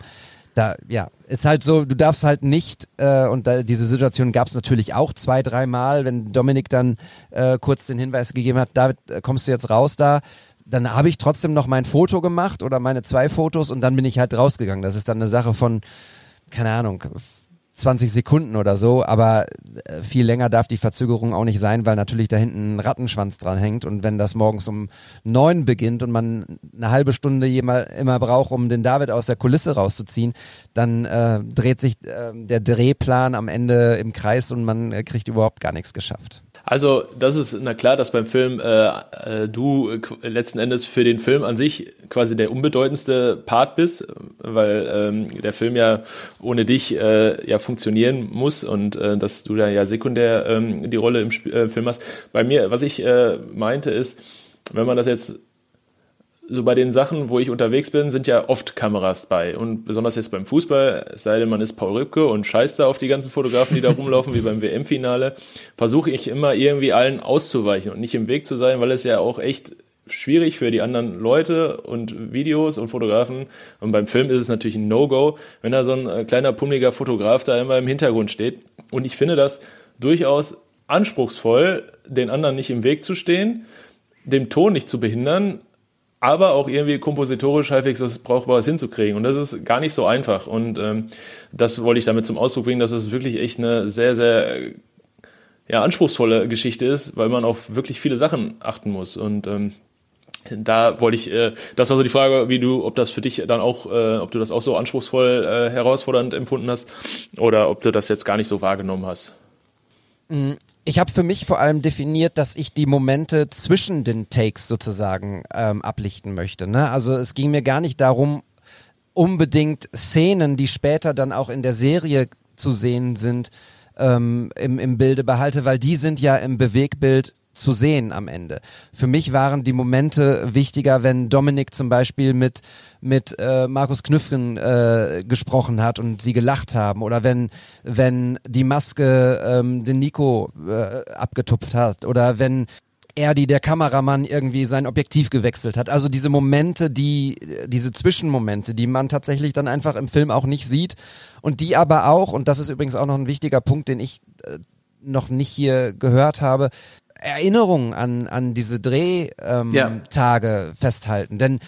da, ja, ist halt so, du darfst halt nicht, äh, und da, diese Situation gab es natürlich auch zwei, dreimal, wenn Dominik dann äh, kurz den Hinweis gegeben hat, David, äh, kommst du jetzt raus da? Dann habe ich trotzdem noch mein Foto gemacht oder meine zwei Fotos und dann bin ich halt rausgegangen. Das ist dann eine Sache von, keine Ahnung, 20 Sekunden oder so, aber äh, viel länger darf die Verzögerung auch nicht sein, weil natürlich da hinten ein Rattenschwanz dran hängt und wenn das morgens um neun beginnt und man eine halbe Stunde immer, immer braucht, um den David aus der Kulisse rauszuziehen, dann äh, dreht sich äh, der Drehplan am Ende im Kreis und man äh, kriegt überhaupt gar nichts geschafft. Also, das ist, na klar, dass beim Film äh, äh, du äh, letzten Endes für den Film an sich quasi der unbedeutendste Part bist, weil ähm, der Film ja ohne dich äh, ja funktionieren muss und äh, dass du da ja sekundär ähm, die Rolle im Sp äh, Film hast. Bei mir, was ich äh, meinte, ist, wenn man das jetzt so bei den Sachen, wo ich unterwegs bin, sind ja oft Kameras bei. Und besonders jetzt beim Fußball, es sei denn, man ist Paul Rübke und scheißt da auf die ganzen Fotografen, die da rumlaufen, wie beim WM-Finale, versuche ich immer irgendwie allen auszuweichen und nicht im Weg zu sein, weil es ja auch echt schwierig für die anderen Leute und Videos und Fotografen. Und beim Film ist es natürlich ein No-Go, wenn da so ein äh, kleiner pummeliger Fotograf da immer im Hintergrund steht. Und ich finde das durchaus anspruchsvoll, den anderen nicht im Weg zu stehen, dem Ton nicht zu behindern, aber auch irgendwie kompositorisch halbwegs was Brauchbares hinzukriegen. Und das ist gar nicht so einfach. Und ähm, das wollte ich damit zum Ausdruck bringen, dass es wirklich echt eine sehr, sehr ja, anspruchsvolle Geschichte ist, weil man auf wirklich viele Sachen achten muss. Und ähm, da wollte ich, äh, das war so die Frage, wie du, ob das für dich dann auch, äh, ob du das auch so anspruchsvoll äh, herausfordernd empfunden hast oder ob du das jetzt gar nicht so wahrgenommen hast. Ich habe für mich vor allem definiert, dass ich die Momente zwischen den Takes sozusagen ähm, ablichten möchte. Ne? Also es ging mir gar nicht darum, unbedingt Szenen, die später dann auch in der Serie zu sehen sind, ähm, im, im Bilde behalte, weil die sind ja im Bewegbild zu sehen am Ende. Für mich waren die Momente wichtiger, wenn Dominik zum Beispiel mit mit äh, Markus Knüffgen äh, gesprochen hat und sie gelacht haben oder wenn wenn die Maske ähm, den Nico äh, abgetupft hat oder wenn Erdi, der Kameramann, irgendwie sein Objektiv gewechselt hat. Also diese Momente, die, diese Zwischenmomente, die man tatsächlich dann einfach im Film auch nicht sieht und die aber auch, und das ist übrigens auch noch ein wichtiger Punkt, den ich äh, noch nicht hier gehört habe, Erinnerungen an, an diese Drehtage ähm, Ja. Festhalten. Denn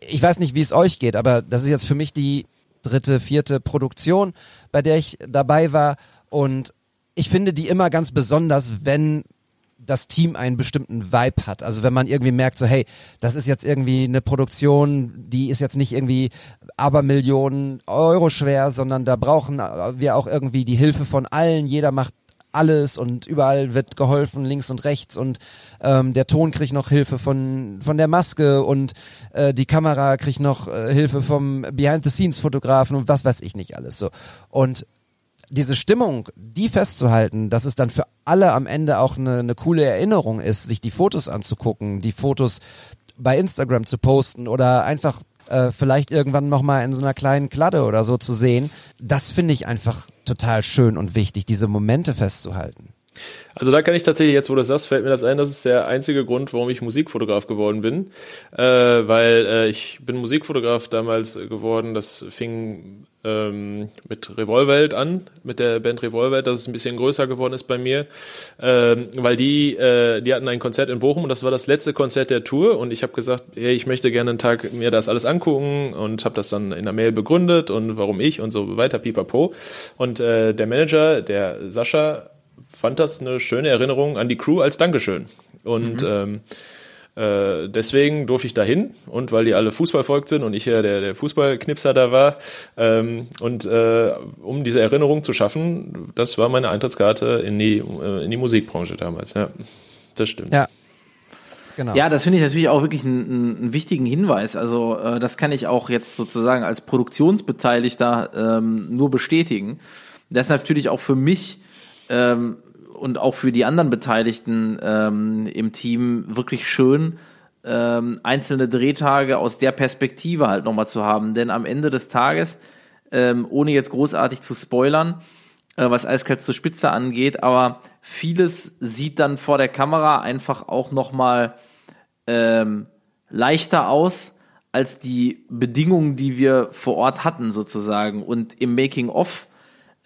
ich weiß nicht, wie es euch geht, aber das ist jetzt für mich die dritte, vierte Produktion, bei der ich dabei war. Und ich finde die immer ganz besonders, wenn das Team einen bestimmten Vibe hat. Also wenn man irgendwie merkt, so hey, das ist jetzt irgendwie eine Produktion, die ist jetzt nicht irgendwie Abermillionen Euro schwer, sondern da brauchen wir auch irgendwie die Hilfe von allen. Jeder macht alles und überall wird geholfen, links und rechts und ähm, der Ton kriegt noch Hilfe von, von der Maske und äh, die Kamera kriegt noch äh, Hilfe vom Behind-the-Scenes-Fotografen und was weiß ich nicht alles so. Und diese Stimmung, die festzuhalten, dass es dann für alle am Ende auch eine, eine coole Erinnerung ist, sich die Fotos anzugucken, die Fotos bei Instagram zu posten oder einfach äh, vielleicht irgendwann nochmal in so einer kleinen Kladde oder so zu sehen, das finde ich einfach total schön und wichtig, diese Momente festzuhalten. Also da kann ich tatsächlich, jetzt wo du das sagst, fällt mir das ein, das ist der einzige Grund, warum ich Musikfotograf geworden bin. Äh, weil äh, ich bin Musikfotograf damals geworden, das fing ähm, mit Revolvelt an, mit der Band Revolvelt, dass es ein bisschen größer geworden ist bei mir. Ähm, weil die, äh, die hatten ein Konzert in Bochum und das war das letzte Konzert der Tour und ich habe gesagt, hey, ich möchte gerne einen Tag mir das alles angucken und habe das dann in der Mail begründet und warum ich und so weiter, pipapo. Und äh, der Manager, der Sascha, fand das eine schöne Erinnerung an die Crew als Dankeschön. Und ähm, äh, deswegen durfte ich dahin und weil die alle Fußballvolk sind und ich ja der, der Fußballknipser da war ähm, und äh, um diese Erinnerung zu schaffen, das war meine Eintrittskarte in die, äh, in die Musikbranche damals. Ja, das stimmt. Ja. Genau. Ja, das finde ich natürlich auch wirklich einen, einen wichtigen Hinweis. Also äh, das kann ich auch jetzt sozusagen als Produktionsbeteiligter ähm, nur bestätigen. Das ist natürlich auch für mich ähm, und auch für die anderen Beteiligten ähm, im Team wirklich schön, ähm, einzelne Drehtage aus der Perspektive halt nochmal zu haben. Denn am Ende des Tages, ähm, ohne jetzt großartig zu spoilern, äh, was eiskalt zur Spitze angeht, aber vieles sieht dann vor der Kamera einfach auch nochmal ähm, leichter aus, als die Bedingungen, die wir vor Ort hatten, sozusagen. Und im Making-of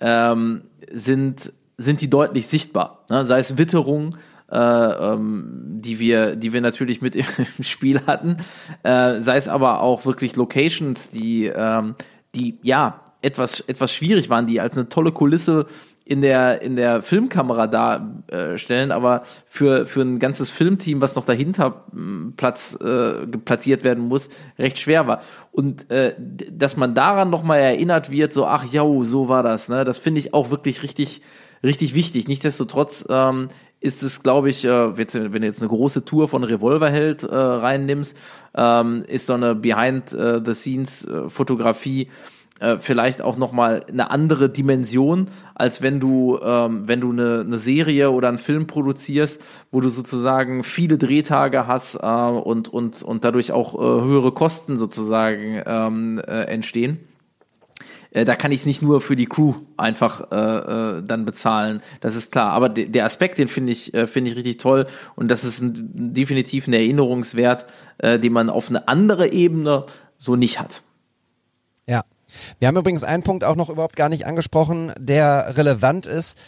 ähm, sind, sind die deutlich sichtbar. Ne? Sei es Witterung, äh, ähm, die wir, die wir natürlich mit im Spiel hatten, äh, sei es aber auch wirklich Locations, die, ähm, die ja etwas etwas schwierig waren, die halt eine tolle Kulisse in der in der Filmkamera darstellen, aber für für ein ganzes Filmteam, was noch dahinter mh, Platz äh, platziert werden muss, recht schwer war. Und äh, dass man daran noch mal erinnert wird, so ach ja, so war das, ne? Das finde ich auch wirklich richtig richtig wichtig. Nichtsdestotrotz ähm, ist es, glaube ich, äh, wenn du jetzt eine große Tour von Revolverheld äh, reinnimmst, ähm, ist so eine Behind-the-Scenes-Fotografie äh, vielleicht auch noch mal eine andere Dimension, als wenn du ähm, wenn du eine, eine Serie oder einen Film produzierst, wo du sozusagen viele Drehtage hast äh, und und und dadurch auch äh, höhere Kosten sozusagen ähm, äh, entstehen. Äh, da kann ich es nicht nur für die Crew einfach äh, äh, dann bezahlen. Das ist klar. Aber de der Aspekt, den finde ich, äh, finde ich richtig toll. Und das ist ein, definitiv ein Erinnerungswert, äh, den man auf eine andere Ebene so nicht hat. Ja. Wir haben übrigens einen Punkt auch noch überhaupt gar nicht angesprochen, der relevant ist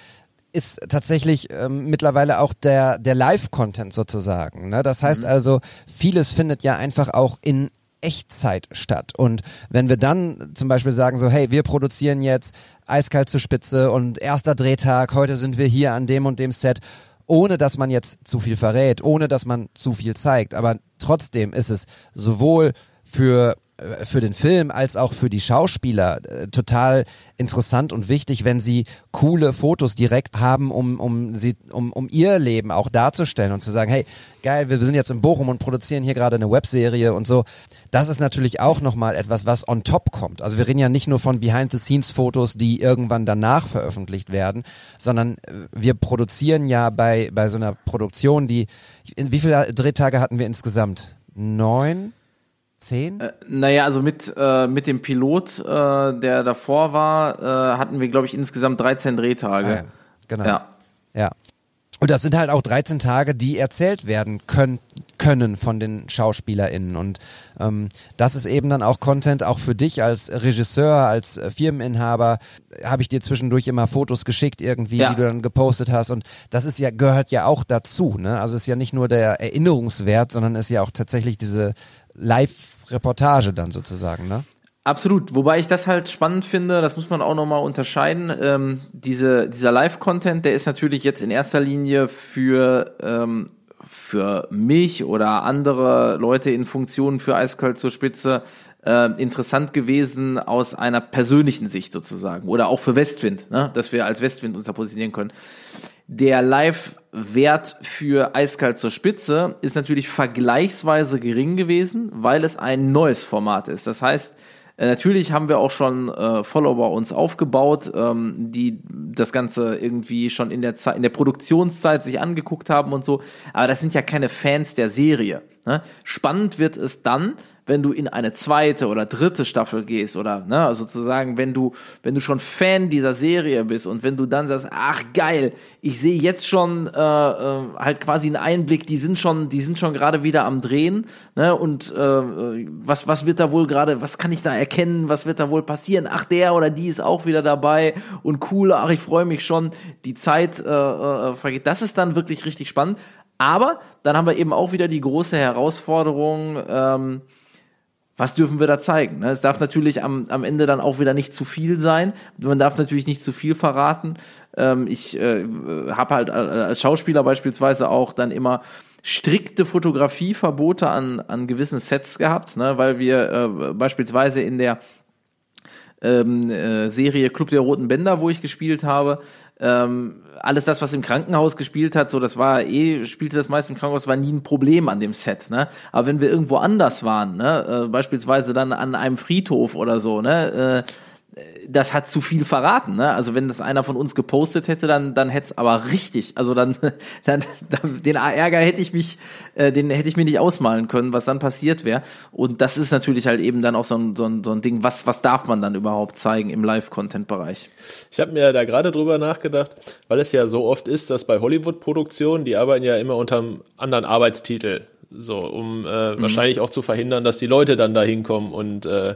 ist tatsächlich ähm, mittlerweile auch der, der Live-Content sozusagen. Ne? Das heißt also, vieles findet ja einfach auch in Echtzeit statt. Und wenn wir dann zum Beispiel sagen so, hey, wir produzieren jetzt eiskalt zur Spitze und erster Drehtag, heute sind wir hier an dem und dem Set, ohne dass man jetzt zu viel verrät, ohne dass man zu viel zeigt. Aber trotzdem ist es sowohl für für den Film als auch für die Schauspieler äh, total interessant und wichtig, wenn sie coole Fotos direkt haben, um, um sie, um, um ihr Leben auch darzustellen und zu sagen, hey, geil, wir sind jetzt in Bochum und produzieren hier gerade eine Webserie und so. Das ist natürlich auch nochmal etwas, was on top kommt. Also wir reden ja nicht nur von Behind-the-Scenes-Fotos, die irgendwann danach veröffentlicht werden, sondern äh, wir produzieren ja bei, bei so einer Produktion, die, in wie viele Drehtage hatten wir insgesamt? Neun? Zehn? Äh, naja, also mit, äh, mit dem Pilot, äh, der davor war, äh, hatten wir, glaube ich, insgesamt 13 Drehtage. Ah, ja. Genau. Ja. Ja. Und das sind halt auch 13 Tage, die erzählt werden können, können von den SchauspielerInnen. Und ähm, das ist eben dann auch Content, auch für dich als Regisseur, als äh, Firmeninhaber, habe ich dir zwischendurch immer Fotos geschickt irgendwie, Ja. die du dann gepostet hast. Und das ist ja, gehört ja auch dazu. Ne? Also es ist ja nicht nur der Erinnerungswert, sondern ist ja auch tatsächlich diese Live-Reportage dann sozusagen, ne? Absolut, wobei ich das halt spannend finde, das muss man auch nochmal unterscheiden. Ähm, diese, dieser Live-Content, der ist natürlich jetzt in erster Linie für, ähm, für mich oder andere Leute in Funktionen für Eiskalt zur Spitze äh, interessant gewesen aus einer persönlichen Sicht sozusagen oder auch für Westwind, ne? dass wir als Westwind uns da positionieren können. Der Live-Wert für Eiskalt zur Spitze ist natürlich vergleichsweise gering gewesen, weil es ein neues Format ist. Das heißt, äh, Natürlich haben wir auch schon äh, Follower uns aufgebaut, ähm, die das Ganze irgendwie schon in der in der Produktionszeit sich angeguckt haben und so. Aber das sind ja keine Fans der Serie. Ne? Spannend wird es dann, wenn du in eine zweite oder dritte Staffel gehst oder ne, sozusagen, wenn du, wenn du schon Fan dieser Serie bist und wenn du dann sagst, ach geil, ich sehe jetzt schon äh, äh, halt quasi einen Einblick, die sind schon, die sind schon gerade wieder am Drehen, ne, und äh, was, was wird da wohl gerade, was kann ich da erkennen, was wird da wohl passieren? Ach, der oder die ist auch wieder dabei und cool, ach, ich freue mich schon, die Zeit äh, äh, vergeht. Das ist dann wirklich richtig spannend. Aber dann haben wir eben auch wieder die große Herausforderung, ähm, was dürfen wir da zeigen? ne? Es darf natürlich am, am Ende dann auch wieder nicht zu viel sein. Man darf natürlich nicht zu viel verraten. Ähm, ich äh, habe halt als Schauspieler beispielsweise auch dann immer strikte Fotografieverbote an, an gewissen Sets gehabt, ne? weil wir äh, beispielsweise in der ähm, äh, Serie Club der Roten Bänder, wo ich gespielt habe. Ähm, alles das, was im Krankenhaus gespielt hat, so das war eh, spielte das meist im Krankenhaus, war nie ein Problem an dem Set, ne? Aber wenn wir irgendwo anders waren, ne, äh, beispielsweise dann an einem Friedhof oder so, ne, äh, das hat zu viel verraten, ne? Also wenn das einer von uns gepostet hätte, dann dann hätte es aber richtig, also dann, dann, dann den Ärger hätte ich mich, äh, den hätte ich mir nicht ausmalen können, was dann passiert wäre. Und das ist natürlich halt eben dann auch so ein, so ein, so ein Ding, was was darf man dann überhaupt zeigen im Live-Content-Bereich? Ich habe mir da gerade drüber nachgedacht, weil es ja so oft ist, dass bei Hollywood-Produktionen, die arbeiten ja immer unter einem anderen Arbeitstitel. so, um äh, wahrscheinlich auch zu verhindern, dass die Leute dann da hinkommen und äh,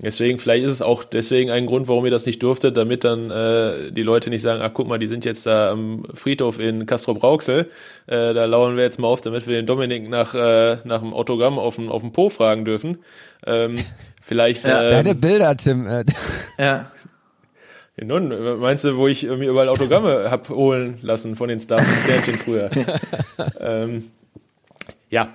Deswegen, vielleicht ist es auch deswegen ein Grund, warum ihr das nicht durftet, damit dann äh, die Leute nicht sagen, ach guck mal, die sind jetzt da am Friedhof in Castro Brauxel, äh, da lauern wir jetzt mal auf, damit wir den Dominik nach, äh, nach dem Autogramm auf dem, auf dem Po fragen dürfen. Ähm, vielleicht. Ja, ähm, Deine Bilder, Tim. Äh, Ja. nun, meinst du, wo ich mir überall Autogramme hab holen lassen von den Stars und Sternchen früher? ähm, ja.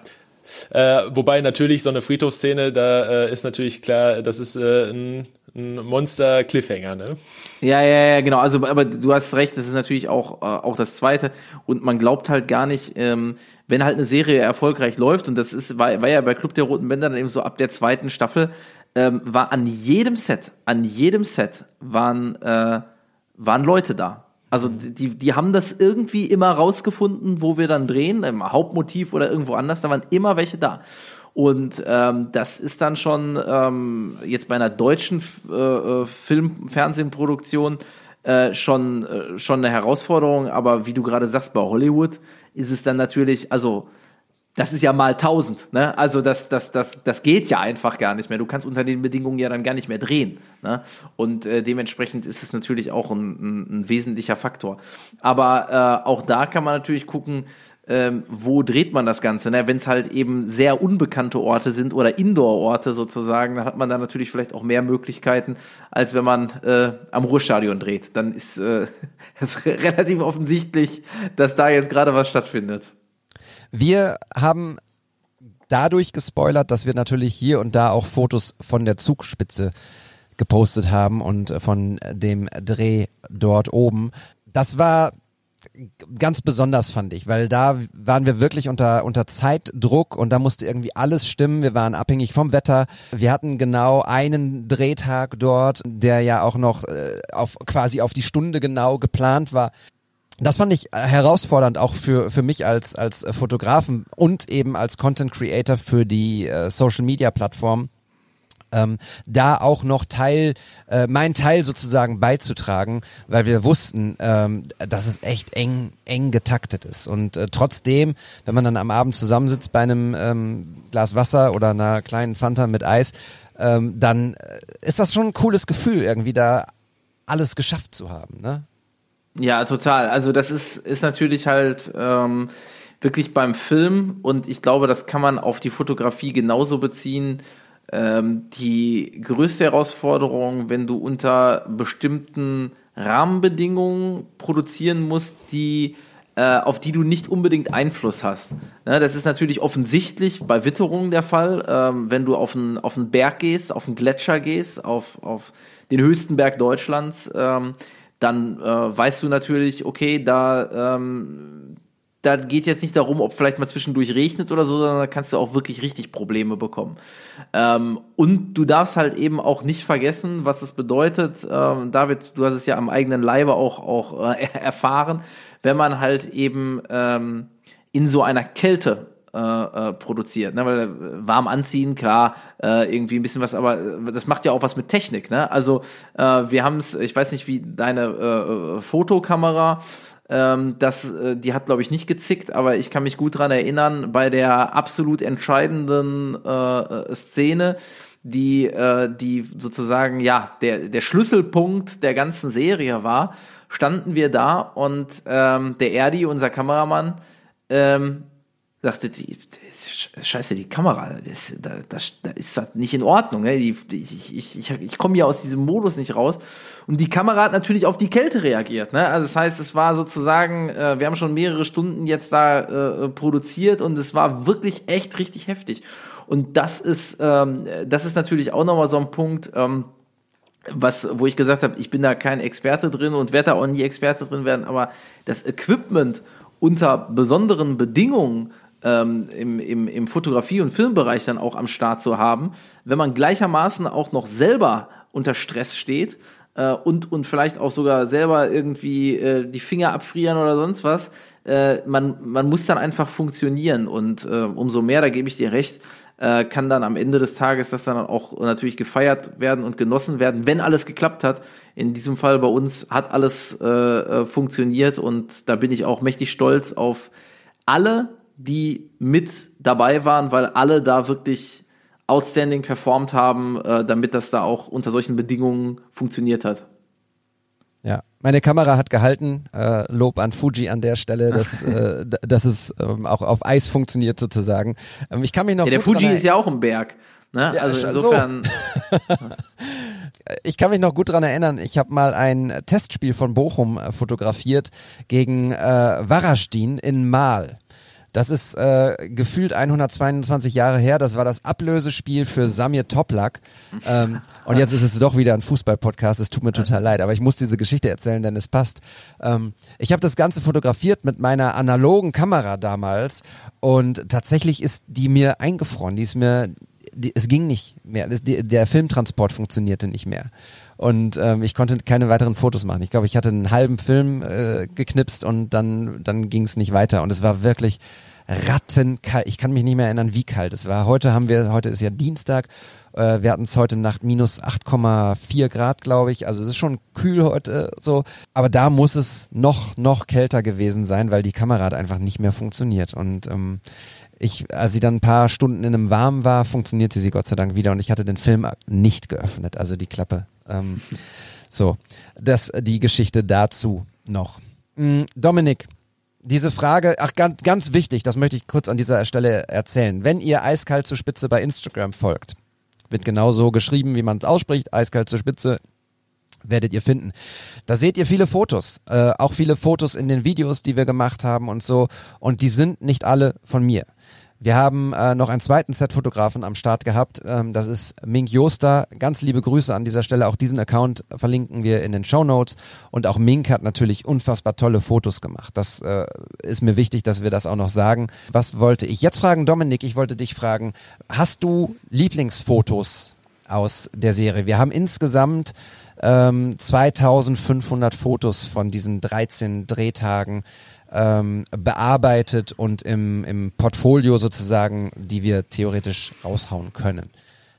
Äh, wobei natürlich so eine Friedhofsszene, da äh, ist natürlich klar, das ist äh, ein, ein Monster-Cliffhanger, ne? Ja, ja, ja, genau. Also, aber du hast recht, das ist natürlich auch, äh, auch das Zweite. Und man glaubt halt gar nicht, ähm, wenn halt eine Serie erfolgreich läuft, und das ist, war, war ja bei Club der Roten Bänder dann eben so ab der zweiten Staffel, ähm, war an jedem Set, an jedem Set waren, äh, waren Leute da. Also die, die haben das irgendwie immer rausgefunden, wo wir dann drehen, im Hauptmotiv oder irgendwo anders, da waren immer welche da. Und ähm, das ist dann schon ähm, jetzt bei einer deutschen äh, äh, Film-, Fernsehproduktion äh, schon, äh, schon eine Herausforderung. Aber wie du gerade sagst, bei Hollywood ist es dann natürlich, also das ist ja mal tausend, ne? Also das, das, das, das geht ja einfach gar nicht mehr. Du kannst unter den Bedingungen ja dann gar nicht mehr drehen. Ne? Und äh, dementsprechend ist es natürlich auch ein, ein, ein wesentlicher Faktor. Aber äh, auch da kann man natürlich gucken, ähm, wo dreht man das Ganze? Ne? Wenn es halt eben sehr unbekannte Orte sind oder Indoor-Orte sozusagen, dann hat man da natürlich vielleicht auch mehr Möglichkeiten, als wenn man äh, am Ruhrstadion dreht. Dann ist äh, es relativ offensichtlich, dass da jetzt gerade was stattfindet. Wir haben dadurch gespoilert, dass wir natürlich hier und da auch Fotos von der Zugspitze gepostet haben und von dem Dreh dort oben. Das war ganz besonders fand ich, weil da waren wir wirklich unter unter Zeitdruck und da musste irgendwie alles stimmen. Wir waren abhängig vom Wetter. Wir hatten genau einen Drehtag dort, der ja auch noch äh, auf quasi auf die Stunde genau geplant war. Das fand ich äh, herausfordernd auch für für mich als als äh, Fotografen und eben als Content Creator für die äh, Social Media Plattform ähm, da auch noch Teil, äh, mein Teil sozusagen beizutragen, weil wir wussten, ähm, dass es echt eng, eng getaktet ist. Und äh, trotzdem, wenn man dann am Abend zusammensitzt bei einem ähm, Glas Wasser oder einer kleinen Fanta mit Eis, ähm, dann äh, ist das schon ein cooles Gefühl, irgendwie da alles geschafft zu haben. Ne? Ja, total. Also das ist, ist natürlich halt ähm, wirklich beim Film und ich glaube, das kann man auf die Fotografie genauso beziehen. Ähm, die größte Herausforderung, wenn du unter bestimmten Rahmenbedingungen produzieren musst, die äh, auf die du nicht unbedingt Einfluss hast. Ne, das ist natürlich offensichtlich bei Witterungen der Fall. Ähm, wenn du auf einen, auf einen Berg gehst, auf einen Gletscher gehst, auf, auf den höchsten Berg Deutschlands, ähm, dann äh, weißt du natürlich, okay, da, ähm, da geht jetzt nicht darum, ob vielleicht mal zwischendurch regnet oder so, sondern da kannst du auch wirklich richtig Probleme bekommen. Ähm, und du darfst halt eben auch nicht vergessen, was es bedeutet. Ähm, David, du hast es ja am eigenen Leibe auch, auch äh, erfahren, wenn man halt eben ähm, in so einer Kälte äh, äh, produziert, ne? weil äh, warm anziehen, klar, äh, irgendwie ein bisschen was, aber äh, das macht ja auch was mit Technik, ne? Also äh, wir haben es, ich weiß nicht, wie deine Fotokamera, ähm, das, die hat glaube ich nicht gezickt, aber ich kann mich gut dran erinnern, bei der absolut entscheidenden Szene, die, die sozusagen ja der der Schlüsselpunkt der ganzen Serie war, standen wir da und ähm, der Erdi, unser Kameramann, ähm, sagte, die, das, scheiße, die Kamera, das, da, das, da ist das nicht in Ordnung. Ne? Die, die, ich ich, ich, ich komme hier aus diesem Modus nicht raus. Und die Kamera hat natürlich auf die Kälte reagiert. Ne? Also das heißt, es war sozusagen, äh, wir haben schon mehrere Stunden jetzt da äh, produziert und es war wirklich echt richtig heftig. Und das ist, ähm, das ist natürlich auch nochmal so ein Punkt, ähm, was, wo ich gesagt habe, ich bin da kein Experte drin und werde da auch nie Experte drin werden, aber das Equipment unter besonderen Bedingungen ähm, im, im, im Fotografie- und Filmbereich dann auch am Start zu haben, wenn man gleichermaßen auch noch selber unter Stress steht äh, und, und vielleicht auch sogar selber irgendwie äh, die Finger abfrieren oder sonst was, äh, man, man muss dann einfach funktionieren und äh, umso mehr, da gebe ich dir recht, äh, kann dann am Ende des Tages das dann auch natürlich gefeiert werden und genossen werden, wenn alles geklappt hat. In diesem Fall bei uns hat alles äh, funktioniert und da bin ich auch mächtig stolz auf alle die mit dabei waren, weil alle da wirklich outstanding performt haben, äh, damit das da auch unter solchen Bedingungen funktioniert hat. Ja, meine Kamera hat gehalten. Äh, Lob an Fuji an der Stelle, dass, äh, dass es ähm, auch auf Eis funktioniert sozusagen. Ähm, ich kann mich noch Ja, der Fuji ist ja auch ein Berg. Ne? Ja, also so. insofern, ich kann mich noch gut dran erinnern, ich habe mal ein Testspiel von Bochum äh, fotografiert gegen äh, Warastin in Mahl. Das ist äh, gefühlt 122 Jahre her. Das war das Ablösespiel für Samir Toplak. Ähm, und jetzt ist es doch wieder ein Fußball-Podcast. Es tut mir total leid, aber ich muss diese Geschichte erzählen, denn es passt. Ähm, ich habe das Ganze fotografiert mit meiner analogen Kamera damals und tatsächlich ist die mir eingefroren. Die ist mir die, es ging nicht mehr. Die, der Filmtransport funktionierte nicht mehr. Und ähm, ich konnte keine weiteren Fotos machen. Ich glaube, ich hatte einen halben Film äh, geknipst und dann, dann ging es nicht weiter. Und es war wirklich rattenkalt. Ich kann mich nicht mehr erinnern, wie kalt es war. Heute haben wir, heute ist ja Dienstag. Äh, wir hatten es heute Nacht minus 8,4 Grad, glaube ich. Also es ist schon kühl heute so. Aber da muss es noch, noch kälter gewesen sein, weil die Kamera hat einfach nicht mehr funktioniert. Und ähm, ich, als sie dann ein paar Stunden in einem Warm war, funktionierte sie Gott sei Dank wieder und ich hatte den Film nicht geöffnet, also die Klappe. Ähm, so, das die Geschichte dazu noch. Mm, Dominik, diese Frage, ach ganz, ganz wichtig, das möchte ich kurz an dieser Stelle erzählen. Wenn ihr eiskalt zur Spitze bei Instagram folgt, wird genau so geschrieben, wie man es ausspricht, eiskalt zur Spitze, werdet ihr finden. Da seht ihr viele Fotos, äh, auch viele Fotos in den Videos, die wir gemacht haben und so. Und die sind nicht alle von mir. Wir haben äh, noch einen zweiten Set-Fotografen am Start gehabt. Ähm, das ist Mink Joster. Ganz liebe Grüße an dieser Stelle. Auch diesen Account verlinken wir in den Show Notes. Und auch Mink hat natürlich unfassbar tolle Fotos gemacht. Das äh, ist mir wichtig, dass wir das auch noch sagen. Was wollte ich jetzt fragen, Dominik? Ich wollte dich fragen, hast du Lieblingsfotos aus der Serie? Wir haben insgesamt ähm, 2500 Fotos von diesen 13 Drehtagen ähm, bearbeitet und im, im Portfolio sozusagen, die wir theoretisch raushauen können.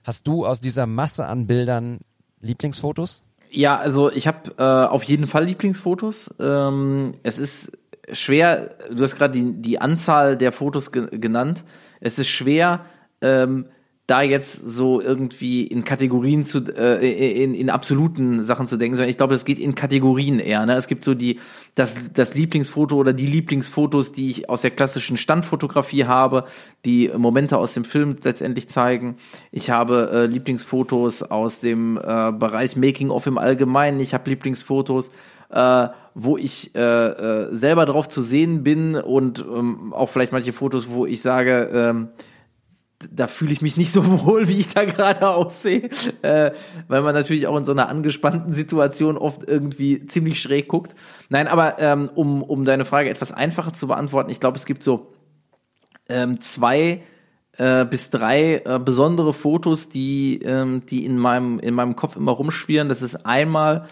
Hast du aus dieser Masse an Bildern Lieblingsfotos? Ja, also ich habe äh, auf jeden Fall Lieblingsfotos. Ähm, es ist schwer, du hast gerade die, die Anzahl der Fotos ge genannt. Es ist schwer, ähm, da jetzt so irgendwie in Kategorien zu, äh, in, in absoluten Sachen zu denken, sondern ich glaube, es geht in Kategorien eher. Ne? Es gibt so die, das, das Lieblingsfoto oder die Lieblingsfotos, die ich aus der klassischen Standfotografie habe, die Momente aus dem Film letztendlich zeigen. Ich habe äh, Lieblingsfotos aus dem äh, Bereich Making-of im Allgemeinen. Ich habe Lieblingsfotos, äh, wo ich äh, äh, selber drauf zu sehen bin und ähm, auch vielleicht manche Fotos, wo ich sage, ähm, da fühle ich mich nicht so wohl, wie ich da gerade aussehe, äh, weil man natürlich auch in so einer angespannten Situation oft irgendwie ziemlich schräg guckt. Nein, aber ähm, um, um deine Frage etwas einfacher zu beantworten, ich glaube, es gibt so ähm, zwei äh, bis drei äh, besondere Fotos, die, ähm, die in, meinem, in meinem Kopf immer rumschwirren. Das ist einmal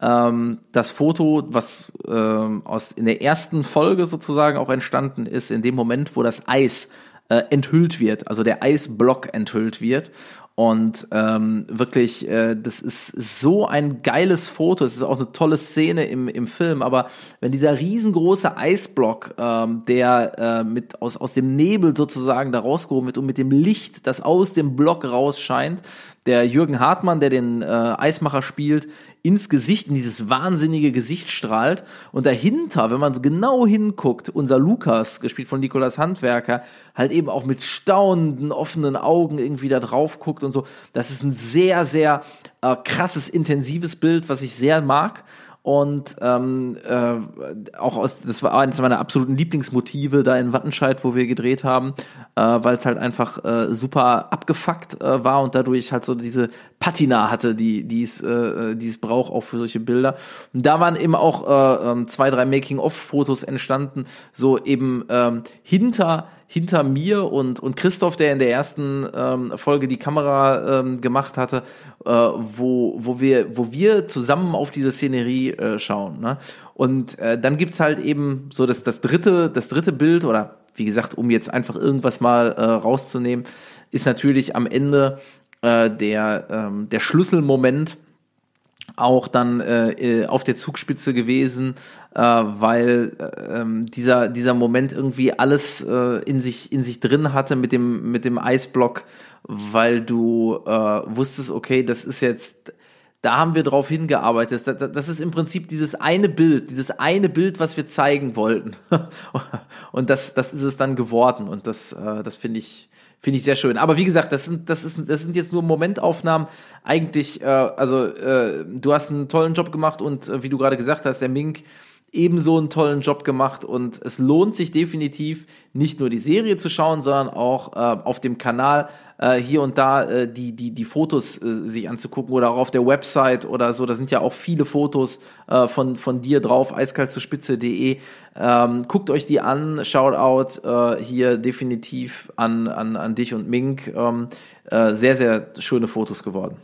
ähm, das Foto, was ähm, aus in der ersten Folge sozusagen auch entstanden ist, in dem Moment, wo das Eis äh, enthüllt wird, also der Eisblock enthüllt wird. Und ähm, wirklich, äh, das ist so ein geiles Foto. Es ist auch eine tolle Szene im, im Film. Aber wenn dieser riesengroße Eisblock, ähm, der äh, mit aus, aus dem Nebel sozusagen da rausgehoben wird und mit dem Licht, das aus dem Block rausscheint, der Jürgen Hartmann, der den äh, Eismacher spielt, ins Gesicht, in dieses wahnsinnige Gesicht strahlt. Und dahinter, wenn man genau hinguckt, unser Lukas, gespielt von Nikolas Handwerker, halt eben auch mit staunenden, offenen Augen irgendwie da drauf guckt und so. Das ist ein sehr, sehr äh, krasses, intensives Bild, was ich sehr mag. Und ähm, äh, auch aus, das war eines meiner absoluten Lieblingsmotive da in Wattenscheid, wo wir gedreht haben, äh, weil es halt einfach äh, super abgefuckt äh, war und dadurch halt so diese Patina hatte, die die es äh, die es braucht auch für solche Bilder. Und da waren eben auch äh, ähm, zwei, drei Making-of-Fotos entstanden, so eben ähm, hinter hinter mir und, und Christoph, der in der ersten ähm, Folge die Kamera ähm, gemacht hatte, äh, wo, wo, wir, wo wir zusammen auf diese Szenerie äh, schauen. Ne? Und äh, dann gibt's halt eben so das, das, dritte, das dritte Bild, oder wie gesagt, um jetzt einfach irgendwas mal äh, rauszunehmen, ist natürlich am Ende äh, der, ähm, der Schlüsselmoment, auch dann äh, äh, auf der Zugspitze gewesen, äh, weil äh, ähm, dieser dieser Moment irgendwie alles äh, in sich in sich drin hatte mit dem mit dem Eisblock, weil du äh, wusstest, okay, das ist jetzt da haben wir drauf hingearbeitet. Das, ist im Prinzip dieses eine Bild, dieses eine Bild, was wir zeigen wollten. Und das, das ist es dann geworden. Und das, äh, das finde ich, finde ich sehr schön. Aber wie gesagt, das sind, das ist, das sind jetzt nur Momentaufnahmen. Eigentlich, äh, also äh, du hast einen tollen Job gemacht und äh, wie du gerade gesagt hast, der Mink ebenso einen tollen Job gemacht und es lohnt sich definitiv nicht nur die Serie zu schauen, sondern auch äh, auf dem Kanal äh, hier und da äh, die, die, die Fotos äh, sich anzugucken oder auch auf der Website oder so. Da sind ja auch viele Fotos äh, von, von dir drauf, eiskaltzuspitze.de. Ähm, guckt euch die an, Shoutout äh, hier definitiv an, an, an dich und Mink. Ähm, äh, sehr, sehr schöne Fotos geworden.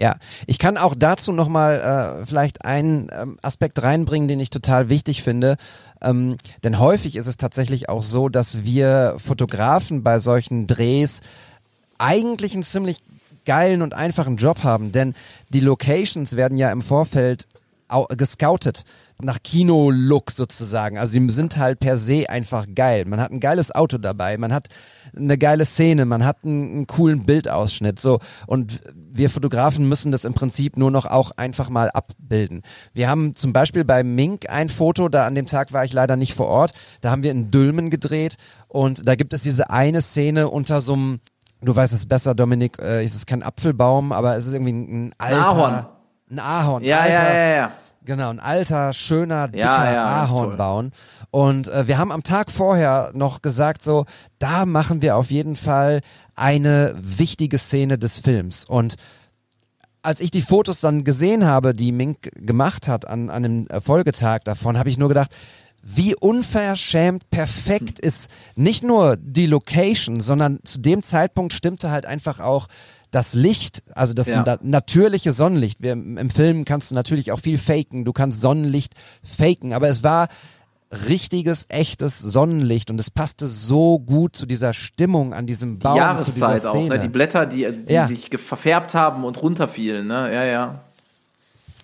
Ja, ich kann auch dazu nochmal äh, vielleicht einen ähm, Aspekt reinbringen, den ich total wichtig finde. Ähm, denn häufig ist es tatsächlich auch so, dass wir Fotografen bei solchen Drehs eigentlich einen ziemlich geilen und einfachen Job haben, denn die Locations werden ja im Vorfeld gescoutet nach Kino-Look sozusagen. Also die sind halt per se einfach geil. Man hat ein geiles Auto dabei, man hat eine geile Szene, man hat einen, einen coolen Bildausschnitt. So und wir Fotografen müssen das im Prinzip nur noch auch einfach mal abbilden. Wir haben zum Beispiel bei Mink ein Foto, da an dem Tag war ich leider nicht vor Ort. Da haben wir in Dülmen gedreht und da gibt es diese eine Szene unter so einem Du weißt es besser, Dominik, äh, es ist kein Apfelbaum, aber es ist irgendwie ein alter, Ahorn. Ein Ahorn. Ja, alter, ja, ja, ja. Genau, ein alter, schöner, dicker Ja, ja, Ahorn bauen. Und äh, wir haben am Tag vorher noch gesagt, so, da machen wir auf jeden Fall eine wichtige Szene des Films. Und als ich die Fotos dann gesehen habe, die Mink gemacht hat an, an einem Folgetag davon, habe ich nur gedacht, wie unverschämt perfekt ist nicht nur die Location, sondern zu dem Zeitpunkt stimmte halt einfach auch das Licht, also das Ja. na natürliche Sonnenlicht. Wir, Im Film kannst du natürlich auch viel faken, du kannst Sonnenlicht faken, aber es war richtiges, echtes Sonnenlicht und es passte so gut zu dieser Stimmung an diesem Die Baum, zu dieser Jahreszeit auch, ne? die Blätter, die, die Ja. sich verfärbt haben und runterfielen, ne? Ja, ja.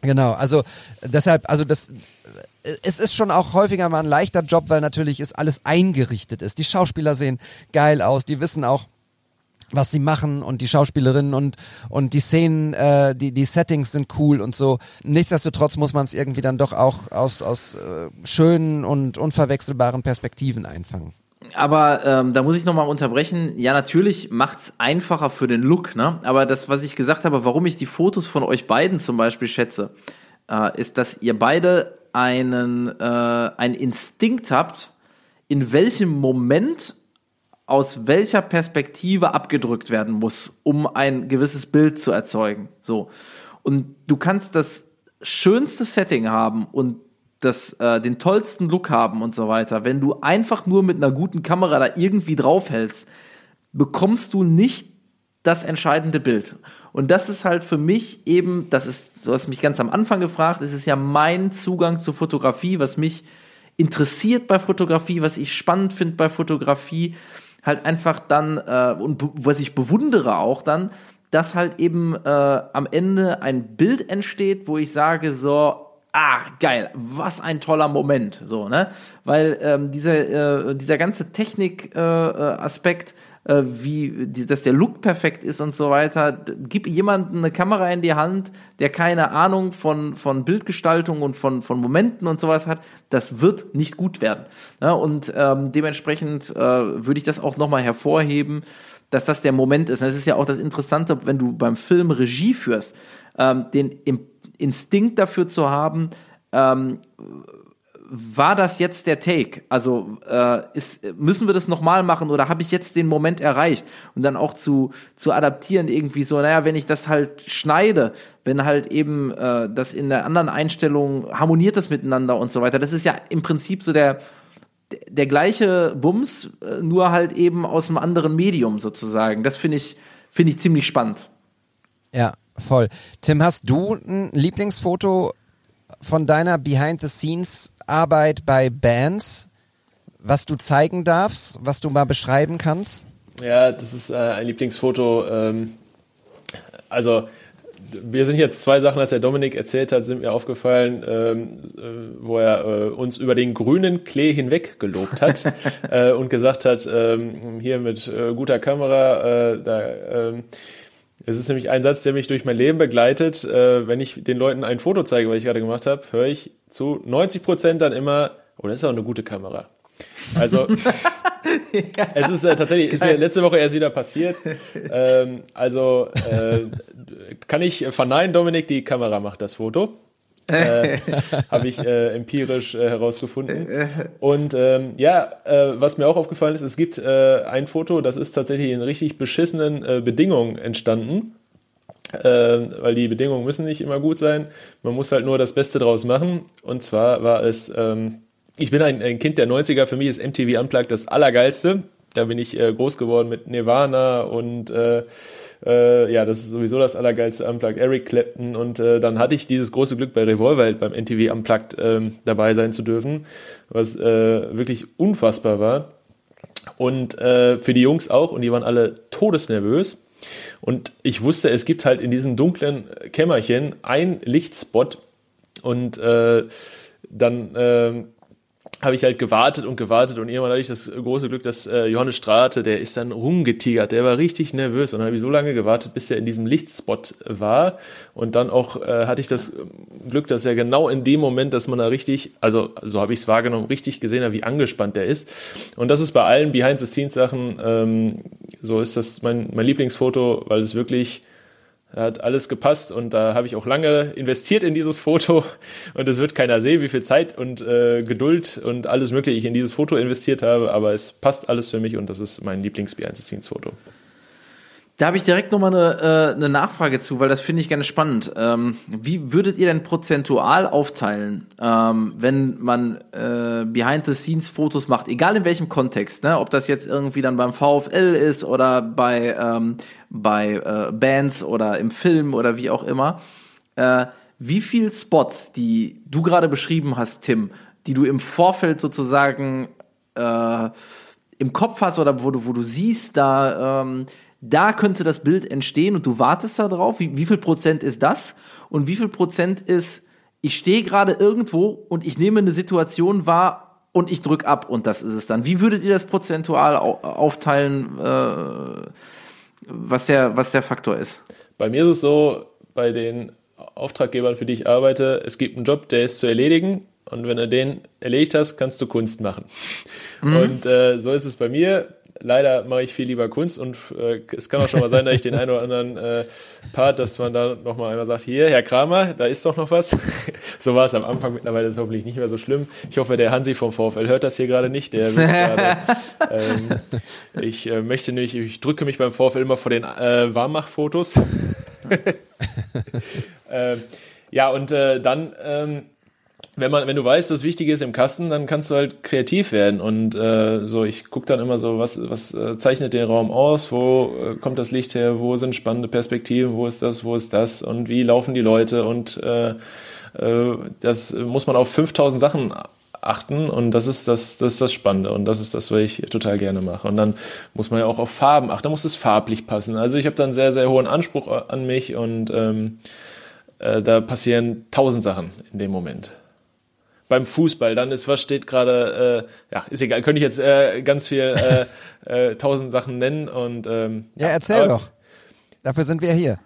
Genau, also deshalb, also das, es ist schon auch häufiger mal ein leichter Job, weil natürlich ist alles eingerichtet ist. Die Schauspieler sehen geil aus, die wissen auch, was sie machen und die Schauspielerinnen und und die Szenen, äh, die die Settings sind cool und so. Nichtsdestotrotz muss man es irgendwie dann doch auch aus aus äh, schönen und unverwechselbaren Perspektiven einfangen. Aber ähm, da muss ich nochmal unterbrechen. Ja, natürlich macht's einfacher für den Look, ne? Aber das, was ich gesagt habe, warum ich die Fotos von euch beiden zum Beispiel schätze, äh, ist, dass ihr beide einen, äh, einen Instinkt habt, in welchem Moment aus welcher Perspektive abgedrückt werden muss, um ein gewisses Bild zu erzeugen. So. Und du kannst das schönste Setting haben und das, äh, den tollsten Look haben und so weiter. Wenn du einfach nur mit einer guten Kamera da irgendwie draufhältst, bekommst du nicht das entscheidende Bild. Und das ist halt für mich eben, das ist, du hast mich ganz am Anfang gefragt, es ist ja mein Zugang zur Fotografie, was mich interessiert bei Fotografie, was ich spannend finde bei Fotografie, halt einfach dann, äh, und was ich bewundere auch dann, dass halt eben äh, am Ende ein Bild entsteht, wo ich sage so, ah, geil, was ein toller Moment, so, ne? Weil ähm, dieser, äh, dieser ganze Technik-Aspekt, äh, Aspekt, äh, wie, die, dass der Look perfekt ist und so weiter, gib jemandem eine Kamera in die Hand, der keine Ahnung von, von Bildgestaltung und von, von Momenten und sowas hat, das wird nicht gut werden. Ne? Und ähm, dementsprechend äh, würde ich das auch nochmal hervorheben, dass das der Moment ist. Das ist ja auch das Interessante, wenn du beim Film Regie führst, ähm, den Instinkt dafür zu haben, ähm, war das jetzt der Take? Also äh, ist, müssen wir das nochmal machen oder habe ich jetzt den Moment erreicht? Und dann auch zu, zu adaptieren irgendwie so, naja, wenn ich das halt schneide, wenn halt eben äh, das in der anderen Einstellung harmoniert das miteinander und so weiter. Das ist ja im Prinzip so der, der gleiche Bums, äh, nur halt eben aus einem anderen Medium sozusagen. Das finde ich, finde ich ziemlich spannend. Ja, voll. Tim, hast du ein Lieblingsfoto von deiner Behind-the-Scenes-Arbeit bei Bands, was du zeigen darfst, was du mal beschreiben kannst? Ja, das ist äh, ein Lieblingsfoto. Ähm, also mir sind jetzt zwei Sachen, als der Dominik erzählt hat, sind mir aufgefallen, ähm, äh, wo er äh, uns über den grünen Klee hinweg gelobt hat äh, und gesagt hat, ähm, hier mit äh, guter Kamera, da, ähm, es ist nämlich ein Satz, der mich durch mein Leben begleitet. Äh, wenn ich den Leuten ein Foto zeige, was ich gerade gemacht habe, höre ich zu 90 Prozent dann immer, oh, das ist auch eine gute Kamera. Also es ist äh, tatsächlich, ist mir letzte Woche erst wieder passiert. Ähm, also äh, kann ich verneinen, Dominik, die Kamera macht das Foto. Äh, habe ich äh, empirisch äh, herausgefunden. Und ähm, ja, äh, was mir auch aufgefallen ist, es gibt äh, ein Foto, das ist tatsächlich in richtig beschissenen äh, Bedingungen entstanden. Äh, weil die Bedingungen müssen nicht immer gut sein. Man muss halt nur das Beste draus machen. Und zwar war es, ähm, ich bin ein, ein Kind der 90er, für mich ist MTV Unplugged das Allergeilste. Da bin ich äh, groß geworden mit Nirvana und äh, ja, das ist sowieso das allergeilste Unplugged, Eric Clapton. Und äh, dann hatte ich dieses große Glück bei Revolverheld beim NTV Unplugged ähm, dabei sein zu dürfen, was äh, wirklich unfassbar war. Und äh, für die Jungs auch, und die waren alle todesnervös. Und ich wusste, es gibt halt in diesem dunklen Kämmerchen ein Lichtspot und äh, dann äh, habe ich halt gewartet und gewartet und irgendwann hatte ich das große Glück, dass äh, Johannes Strate, der ist dann rumgetigert, der war richtig nervös und dann habe ich so lange gewartet, bis er in diesem Lichtspot war. Und dann auch äh, hatte ich das Glück, dass er genau in dem Moment, dass man da richtig, also so habe ich es wahrgenommen, richtig gesehen hat, wie angespannt der ist. Und das ist bei allen Behind-the-Scenes-Sachen, ähm, so ist das mein, mein Lieblingsfoto, weil es wirklich hat alles gepasst und da habe ich auch lange investiert in dieses Foto und es wird keiner sehen, wie viel Zeit und äh, Geduld und alles Mögliche ich in dieses Foto investiert habe, aber es passt alles für mich und das ist mein Lieblings-Behind-the-Scenes-Foto. Da habe ich direkt nochmal eine, äh, eine Nachfrage zu, weil das finde ich gerne spannend. Ähm, wie würdet ihr denn prozentual aufteilen, ähm, wenn man äh, Behind-the-Scenes-Fotos macht, egal in welchem Kontext, ne? ob das jetzt irgendwie dann beim VfL ist oder bei, ähm, bei äh, Bands oder im Film oder wie auch immer. Äh, wie viel Spots, die du gerade beschrieben hast, Tim, die du im Vorfeld sozusagen äh, im Kopf hast oder wo du, wo du siehst, da ähm, da könnte das Bild entstehen und du wartest da drauf. Wie, wie viel Prozent ist das? Und wie viel Prozent ist, ich stehe gerade irgendwo und ich nehme eine Situation wahr und ich drücke ab und das ist es dann. Wie würdet ihr das prozentual aufteilen, äh, was, der, was der Faktor ist? Bei mir ist es so, bei den Auftraggebern, für die ich arbeite, es gibt einen Job, der ist zu erledigen und wenn du den erledigt hast, kannst du Kunst machen. Mhm. Und äh, so ist es bei mir leider mache ich viel lieber Kunst und äh, es kann auch schon mal sein, dass ich den einen oder anderen äh, Part, dass man da nochmal einmal sagt, hier, Herr Kramer, da ist doch noch was. so war es am Anfang, mittlerweile ist es hoffentlich nicht mehr so schlimm. Ich hoffe, der Hansi vom VfL hört das hier gerade nicht. Der wird gerade, ähm, ich äh, möchte nicht, ich drücke mich beim VfL immer vor den äh, Warmmachfotos. äh, ja, und äh, dann ähm, wenn man, wenn du weißt, das Wichtige ist im Kasten, dann kannst du halt kreativ werden. Und äh, so, ich gucke dann immer so, was, was äh, zeichnet den Raum aus, wo äh, kommt das Licht her, wo sind spannende Perspektiven, wo ist das, wo ist das? Und wie laufen die Leute? Und äh, äh, das muss man auf 5000 Sachen achten. Und das ist das, das ist das Spannende. Und das ist das, was ich total gerne mache. Und dann muss man ja auch auf Farben achten, da muss es farblich passen. Also ich habe dann sehr, sehr hohen Anspruch an mich. Und ähm, äh, da passieren tausend Sachen in dem Moment beim Fußball, dann ist, was steht gerade, äh, ja, ist egal, könnte ich jetzt äh, ganz viel äh, äh, tausend Sachen nennen und ähm, ja, erzähl aber, doch. Dafür sind wir hier.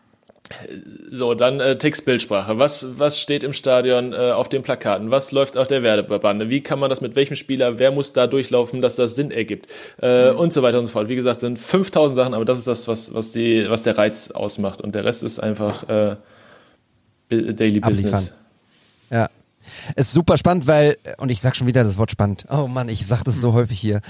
So, dann äh, Textbildsprache. Was, was steht im Stadion äh, auf den Plakaten? Was läuft auf der Werbebande? Wie kann man das mit welchem Spieler? Wer muss da durchlaufen, dass das Sinn ergibt? Äh, mhm. Und so weiter und so fort. Wie gesagt, sind 5000 Sachen, aber das ist das, was, was, die, was der Reiz ausmacht. Und der Rest ist einfach äh, Daily Abliefern. Business. Ist super spannend, weil, und ich sag schon wieder das Wort spannend. Oh Mann, ich sag das so häufig hier.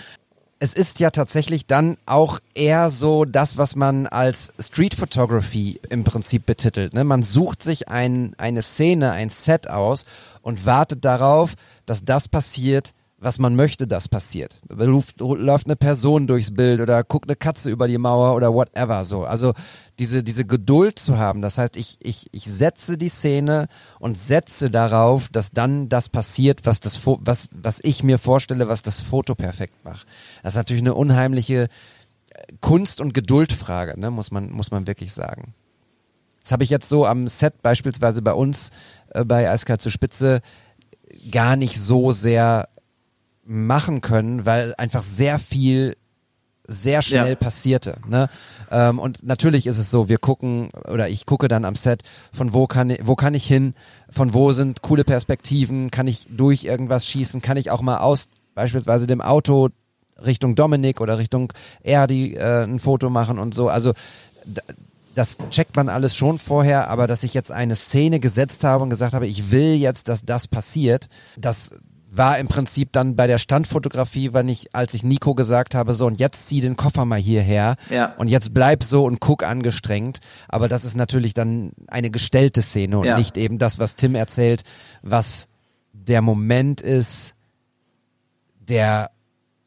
Es ist ja tatsächlich dann auch eher so das, was man als Street Photography im Prinzip betitelt. Ne? Man sucht sich ein, eine Szene, ein Set aus und wartet darauf, dass das passiert, was man möchte, dass passiert. Läuft, läuft eine Person durchs Bild oder guckt eine Katze über die Mauer oder whatever so. Also diese, diese Geduld zu haben. Das heißt, ich, ich, ich setze die Szene und setze darauf, dass dann das passiert, was das, was, was ich mir vorstelle, was das Foto perfekt macht. Das ist natürlich eine unheimliche Kunst- und Geduldfrage, ne? muss man, muss man wirklich sagen. Das habe ich jetzt so am Set beispielsweise bei uns äh, bei Eiskalt zur Spitze gar nicht so sehr machen können, weil einfach sehr viel sehr schnell Ja. passierte. Ne? Ähm, und natürlich ist es so, wir gucken oder ich gucke dann am Set, von wo kann ich, wo kann ich hin, von wo sind coole Perspektiven, kann ich durch irgendwas schießen, kann ich auch mal aus beispielsweise dem Auto Richtung Dominik oder Richtung Erdi äh, ein Foto machen und so. Also das checkt man alles schon vorher, aber dass ich jetzt eine Szene gesetzt habe und gesagt habe, ich will jetzt, dass das passiert, das war im Prinzip dann bei der Standfotografie, wenn ich, als ich Nico gesagt habe, so und jetzt zieh den Koffer mal hierher Ja. und jetzt bleib so und guck angestrengt. Aber das ist natürlich dann eine gestellte Szene und Ja. nicht eben das, was Tim erzählt, was der Moment ist, der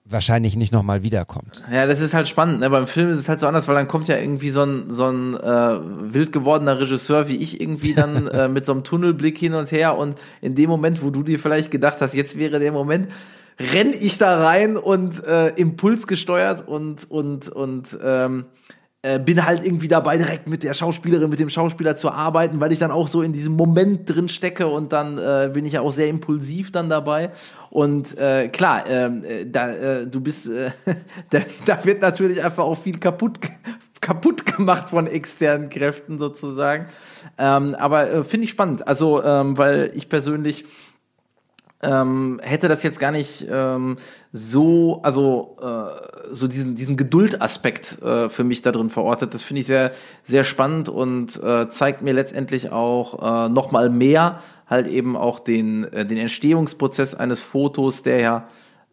wahrscheinlich nicht nochmal wiederkommt. Ja, das ist halt spannend. Ne? Beim Film ist es halt so anders, weil dann kommt ja irgendwie so ein, so ein äh, wild gewordener Regisseur wie ich irgendwie dann äh, mit so einem Tunnelblick hin und her und in dem Moment, wo du dir vielleicht gedacht hast, jetzt wäre der Moment, renn ich da rein und äh, impulsgesteuert und und und ähm, äh, bin halt irgendwie dabei, direkt mit der Schauspielerin, mit dem Schauspieler zu arbeiten, weil ich dann auch so in diesem Moment drin stecke und dann äh, bin ich ja auch sehr impulsiv dann dabei. Und äh, klar, ähm, äh, da, äh, du bist, äh, da, da wird natürlich einfach auch viel kaputt, kaputt gemacht von externen Kräften sozusagen. Ähm, aber äh, finde ich spannend, also ähm, weil ich persönlich ähm, hätte das jetzt gar nicht ähm, so, also äh, so diesen diesen Geduldaspekt äh, für mich da drin verortet. Das finde ich sehr sehr spannend und äh, zeigt mir letztendlich auch äh, noch mal mehr halt eben auch den äh, den Entstehungsprozess eines Fotos, der ja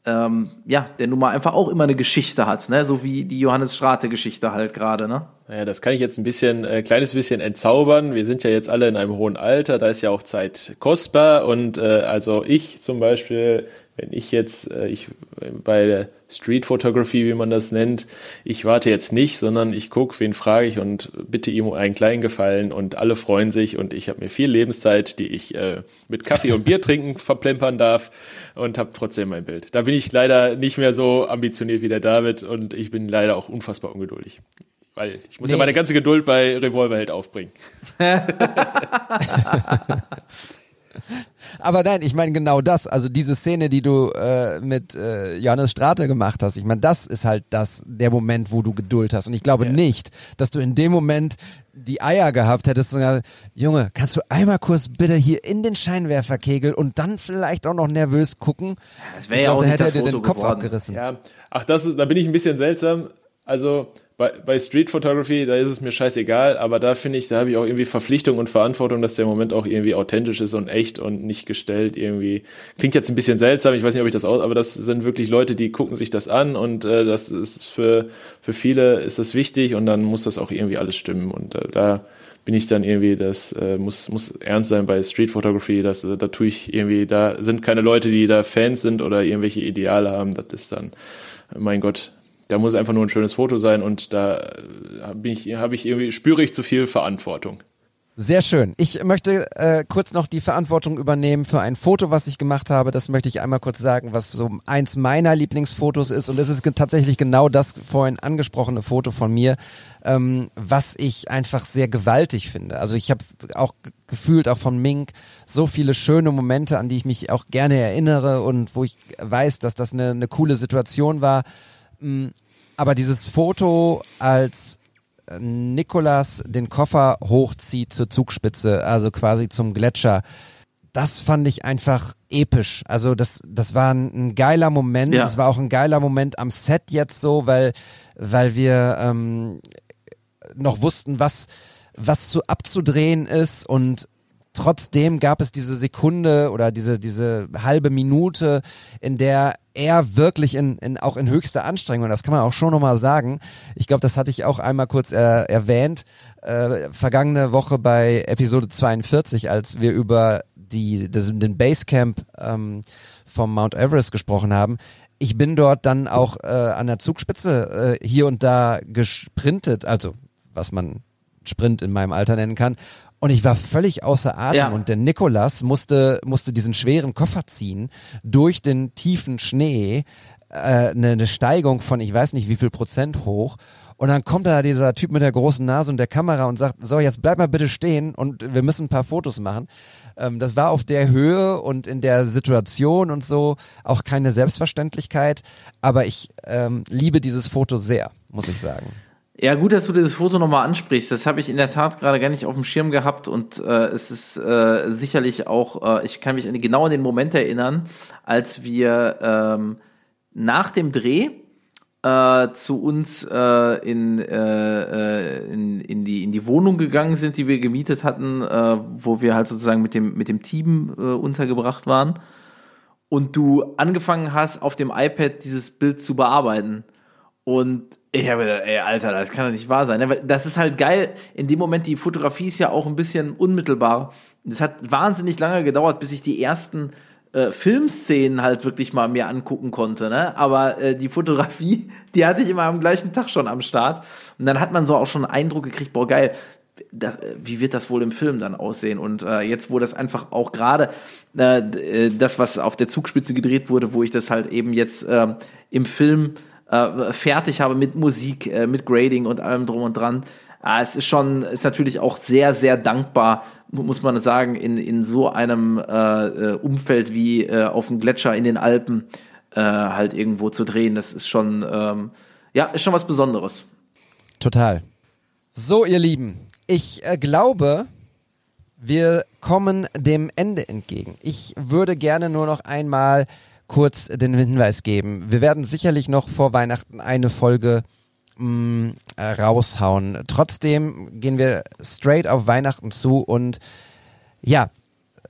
ähm, ja, der nun mal einfach auch immer eine Geschichte hat, ne? So wie die Johannes Strate-Geschichte halt gerade, ne? Naja, das kann ich jetzt ein bisschen, äh, kleines bisschen entzaubern. Wir sind ja jetzt alle in einem hohen Alter, da ist ja auch Zeit kostbar und äh, also ich zum Beispiel, wenn ich jetzt, äh, ich bei der Street Photography, wie man das nennt, ich warte jetzt nicht, sondern ich gucke, wen frage ich und bitte ihm um einen kleinen Gefallen und alle freuen sich und ich habe mir viel Lebenszeit, die ich äh, mit Kaffee und Bier trinken verplempern darf und habe trotzdem mein Bild. Da bin ich leider nicht mehr so ambitioniert wie der David und ich bin leider auch unfassbar ungeduldig. Weil ich muss ja Nee. meine ganze Geduld bei Revolverheld aufbringen. Aber nein, ich meine genau das, also diese Szene, die du äh, mit äh, Johannes Strate gemacht hast, ich meine, das ist halt das, der Moment, wo du Geduld hast. Und ich glaube Ja. nicht, dass du in dem Moment die Eier gehabt hättest, sogar, Junge, kannst du einmal kurz bitte hier in den Scheinwerferkegel und dann vielleicht auch noch nervös gucken? Das wäre ja auch da nicht hätte er dir den Kopf geworden. abgerissen. Ja, ach, das ist, da bin ich ein bisschen seltsam. Also bei, bei Street Photography, da ist es mir scheißegal, aber da finde ich, da habe ich auch irgendwie Verpflichtung und Verantwortung, dass der Moment auch irgendwie authentisch ist und echt und nicht gestellt irgendwie. Klingt jetzt ein bisschen seltsam, ich weiß nicht, ob ich das aus, aber das sind wirklich Leute, die gucken sich das an und äh, das ist für, für viele ist das wichtig und dann muss das auch irgendwie alles stimmen und äh, da bin ich dann irgendwie, das äh, muss, muss ernst sein bei Street Photography, das, äh, da tue ich irgendwie, da sind keine Leute, die da Fans sind oder irgendwelche Ideale haben, das ist dann, mein Gott, da muss einfach nur ein schönes Foto sein und da äh, bin ich, habe ich irgendwie, spüre ich zu viel Verantwortung. Sehr schön. Ich möchte äh, kurz noch die Verantwortung übernehmen für ein Foto, was ich gemacht habe. Das möchte ich einmal kurz sagen, was so eins meiner Lieblingsfotos ist. Und es ist tatsächlich genau das vorhin angesprochene Foto von mir, ähm, was ich einfach sehr gewaltig finde. Also ich habe auch ge- gefühlt, auch von Mink, so viele schöne Momente, an die ich mich auch gerne erinnere und wo ich weiß, dass das eine, eine coole Situation war. Mm, Aber dieses Foto als Nikolas den Koffer hochzieht zur Zugspitze, also quasi zum Gletscher. Das fand ich einfach episch. Also das, das war ein, ein geiler Moment. Ja. Das war auch ein geiler Moment am Set jetzt so, weil, weil wir ähm, noch wussten, was, was zu abzudrehen ist und trotzdem gab es diese Sekunde oder diese, diese halbe Minute, in der er wirklich in, in auch in höchster Anstrengung, das kann man auch schon nochmal sagen, ich glaube, das hatte ich auch einmal kurz äh, erwähnt, äh, vergangene Woche bei Episode 42, als wir über die, das, den Basecamp ähm, vom Mount Everest gesprochen haben, ich bin dort dann auch äh, an der Zugspitze äh, hier und da gesprintet, also was man Sprint in meinem Alter nennen kann. Und ich war völlig außer Atem. Ja. Und der Nikolas musste, musste diesen schweren Koffer ziehen durch den tiefen Schnee, äh, eine, eine Steigung von ich weiß nicht wie viel Prozent hoch. Und dann kommt da dieser Typ mit der großen Nase und der Kamera und sagt, so, jetzt bleib mal bitte stehen und wir müssen ein paar Fotos machen. Ähm, das war auf der Höhe und in der Situation und so auch keine Selbstverständlichkeit. Aber ich ähm, liebe dieses Foto sehr, muss ich sagen. Ja, gut, dass du dieses Foto nochmal ansprichst. Das habe ich in der Tat gerade gar nicht auf dem Schirm gehabt und äh, es ist äh, sicherlich auch, äh, ich kann mich genau an den Moment erinnern, als wir ähm, nach dem Dreh äh, zu uns äh, in, äh, äh, in, in, die, in die Wohnung gegangen sind, die wir gemietet hatten, äh, wo wir halt sozusagen mit dem, mit dem Team äh, untergebracht waren und du angefangen hast, auf dem iPad dieses Bild zu bearbeiten. Und ich habe gedacht, ey, Alter, das kann doch nicht wahr sein. ne? Das ist halt geil. In dem Moment, die Fotografie ist ja auch ein bisschen unmittelbar. Es hat wahnsinnig lange gedauert, bis ich die ersten äh, Filmszenen halt wirklich mal mir angucken konnte. Ne? Aber äh, die Fotografie, die hatte ich immer am gleichen Tag schon am Start. Und dann hat man so auch schon einen Eindruck gekriegt, boah, geil, das, wie wird das wohl im Film dann aussehen? Und äh, jetzt, wo das einfach auch gerade äh, äh, das, was auf der Zugspitze gedreht wurde, wo ich das halt eben jetzt ähm, im Film äh, fertig habe mit Musik, äh, mit Grading und allem drum und dran. Ah, es ist schon, ist natürlich auch sehr, sehr dankbar, mu- muss man sagen, in, in so einem äh, äh, Umfeld wie äh, auf dem Gletscher in den Alpen äh, halt irgendwo zu drehen. Das ist schon, ähm, ja, ist schon was Besonderes. Total. So, ihr Lieben, ich äh, glaube, wir kommen dem Ende entgegen. Ich würde gerne nur noch einmal kurz den Hinweis geben. Wir werden sicherlich noch vor Weihnachten eine Folge mh, äh, raushauen. Trotzdem gehen wir straight auf Weihnachten zu und ja,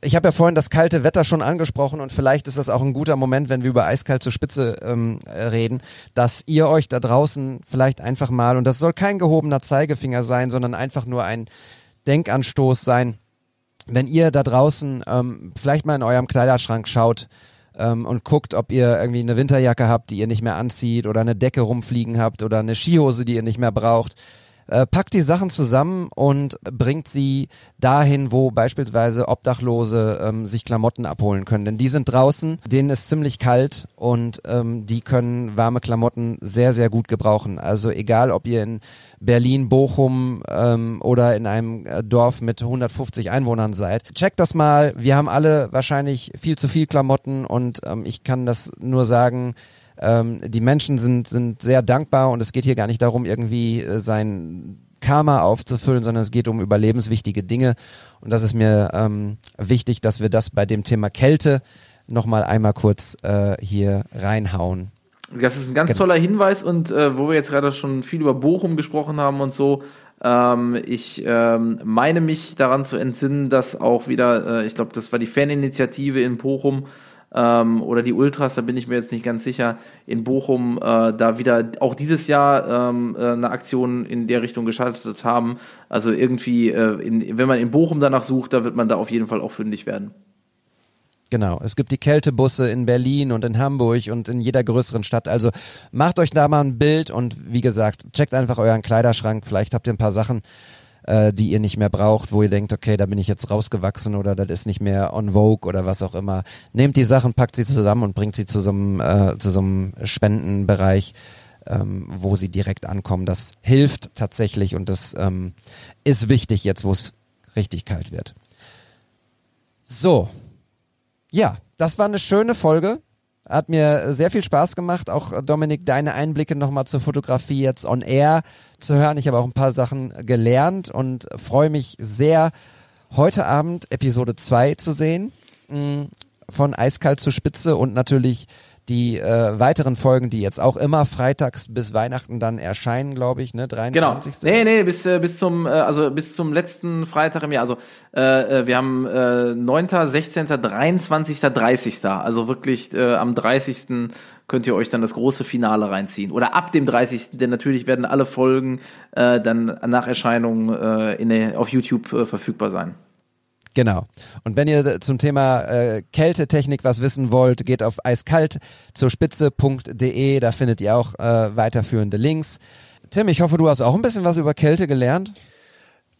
ich habe ja vorhin das kalte Wetter schon angesprochen und vielleicht ist das auch ein guter Moment, wenn wir über eiskalt zur Spitze ähm, äh, reden, dass ihr euch da draußen vielleicht einfach mal, und das soll kein gehobener Zeigefinger sein, sondern einfach nur ein Denkanstoß sein, wenn ihr da draußen ähm, vielleicht mal in eurem Kleiderschrank schaut ähm, und guckt, ob ihr irgendwie eine Winterjacke habt, die ihr nicht mehr anzieht oder eine Decke rumfliegen habt oder eine Skihose, die ihr nicht mehr braucht, äh, packt die Sachen zusammen und bringt sie dahin, wo beispielsweise Obdachlose ähm, sich Klamotten abholen können. Denn die sind draußen, denen ist ziemlich kalt und ähm, die können warme Klamotten sehr, sehr gut gebrauchen. Also egal, ob ihr in Berlin, Bochum ähm, oder in einem äh, Dorf mit 150 Einwohnern seid. Checkt das mal. Wir haben alle wahrscheinlich viel zu viel Klamotten und ähm, ich kann das nur sagen, ähm, die Menschen sind, sind sehr dankbar und es geht hier gar nicht darum, irgendwie äh, sein Karma aufzufüllen, sondern es geht um überlebenswichtige Dinge. Und das ist mir ähm, wichtig, dass wir das bei dem Thema Kälte nochmal einmal kurz äh, hier reinhauen. Das ist ein ganz Genau. toller Hinweis und äh, wo wir jetzt gerade schon viel über Bochum gesprochen haben und so, ähm, ich ähm, meine mich daran zu entsinnen, dass auch wieder, äh, ich glaube, das war die Faninitiative in Bochum ähm, oder die Ultras, da bin ich mir jetzt nicht ganz sicher, in Bochum äh, da wieder auch dieses Jahr ähm, äh, eine Aktion in der Richtung geschaltet haben. Also irgendwie, äh, in, wenn man in Bochum danach sucht, da wird man da auf jeden Fall auch fündig werden. Genau, es gibt die Kältebusse in Berlin und in Hamburg und in jeder größeren Stadt. Also macht euch da mal ein Bild und wie gesagt, checkt einfach euren Kleiderschrank. Vielleicht habt ihr ein paar Sachen, äh, die ihr nicht mehr braucht, wo ihr denkt, okay, da bin ich jetzt rausgewachsen oder das ist nicht mehr on Vogue oder was auch immer. Nehmt die Sachen, packt sie zusammen und bringt sie zu so einem, äh, zu so einem Spendenbereich, ähm, wo sie direkt ankommen. Das hilft tatsächlich und das ähm, ist wichtig jetzt, wo es richtig kalt wird. So, ja, das war eine schöne Folge. Hat mir sehr viel Spaß gemacht, auch äh, Dominik, deine Einblicke nochmal zur Fotografie jetzt on air zu hören. Ich habe auch ein paar Sachen gelernt und freue mich sehr, heute Abend Episode 2 zu sehen. mh, Von Eiskalt zur Spitze und natürlich die äh, weiteren Folgen, die jetzt auch immer freitags bis Weihnachten dann erscheinen, glaube ich, ne? Genau. 23. Nee, nee, bis, äh, bis zum, äh, also bis zum letzten Freitag im Jahr. Also äh, äh, wir haben äh, 9., 16., 23., 30. Also wirklich äh, am 30. könnt ihr euch dann das große Finale reinziehen. Oder ab dem 30. Denn natürlich werden alle Folgen äh, dann nach Erscheinung äh, in auf YouTube äh, verfügbar sein. Genau. Und wenn ihr zum Thema äh, Kältetechnik was wissen wollt, geht auf eiskalt zur Spitze.de, da findet ihr auch äh, weiterführende Links. Tim, ich hoffe, du hast auch ein bisschen was über Kälte gelernt.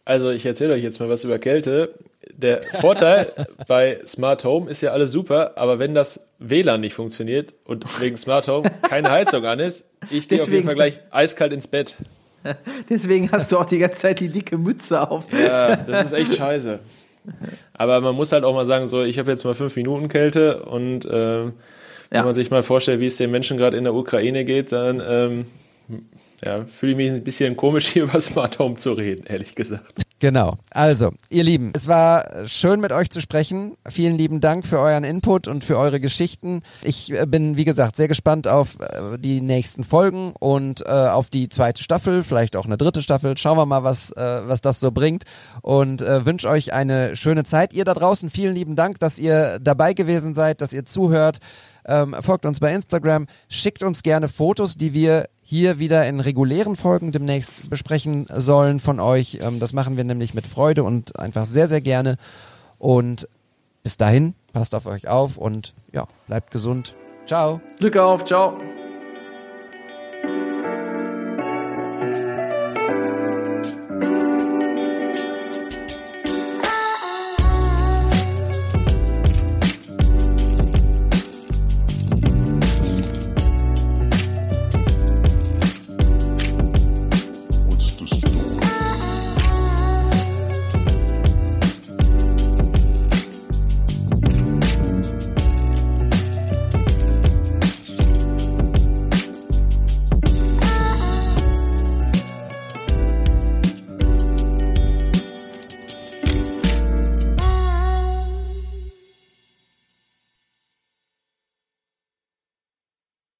Also ich erzähle euch jetzt mal was über Kälte. Der Vorteil bei Smart Home ist ja alles super, aber wenn das WLAN nicht funktioniert und wegen Smart Home keine Heizung an ist, ich gehe auf jeden Fall gleich eiskalt ins Bett. Deswegen hast du auch die ganze Zeit die dicke Mütze auf. Ja, das ist echt scheiße. Aber man muss halt auch mal sagen, so, ich habe jetzt mal fünf Minuten Kälte und ähm, wenn Ja. man sich mal vorstellt, wie es den Menschen gerade in der Ukraine geht, dann ähm, ja, fühle ich mich ein bisschen komisch, hier über Smart Home zu reden, ehrlich gesagt. Genau. Also, ihr Lieben, es war schön mit euch zu sprechen. Vielen lieben Dank für euren Input und für eure Geschichten. Ich äh, bin, wie gesagt, sehr gespannt auf äh, die nächsten Folgen und äh, auf die zweite Staffel, vielleicht auch eine dritte Staffel. Schauen wir mal, was, äh, was das so bringt und äh, wünsche euch eine schöne Zeit. Ihr da draußen, vielen lieben Dank, dass ihr dabei gewesen seid, dass ihr zuhört. Ähm, folgt uns bei Instagram, schickt uns gerne Fotos, die wir hier wieder in regulären Folgen demnächst besprechen sollen von euch. Ähm, das machen wir nämlich mit Freude und einfach sehr, sehr gerne. Und bis dahin, passt auf euch auf und ja, bleibt gesund. Ciao. Glück auf, ciao.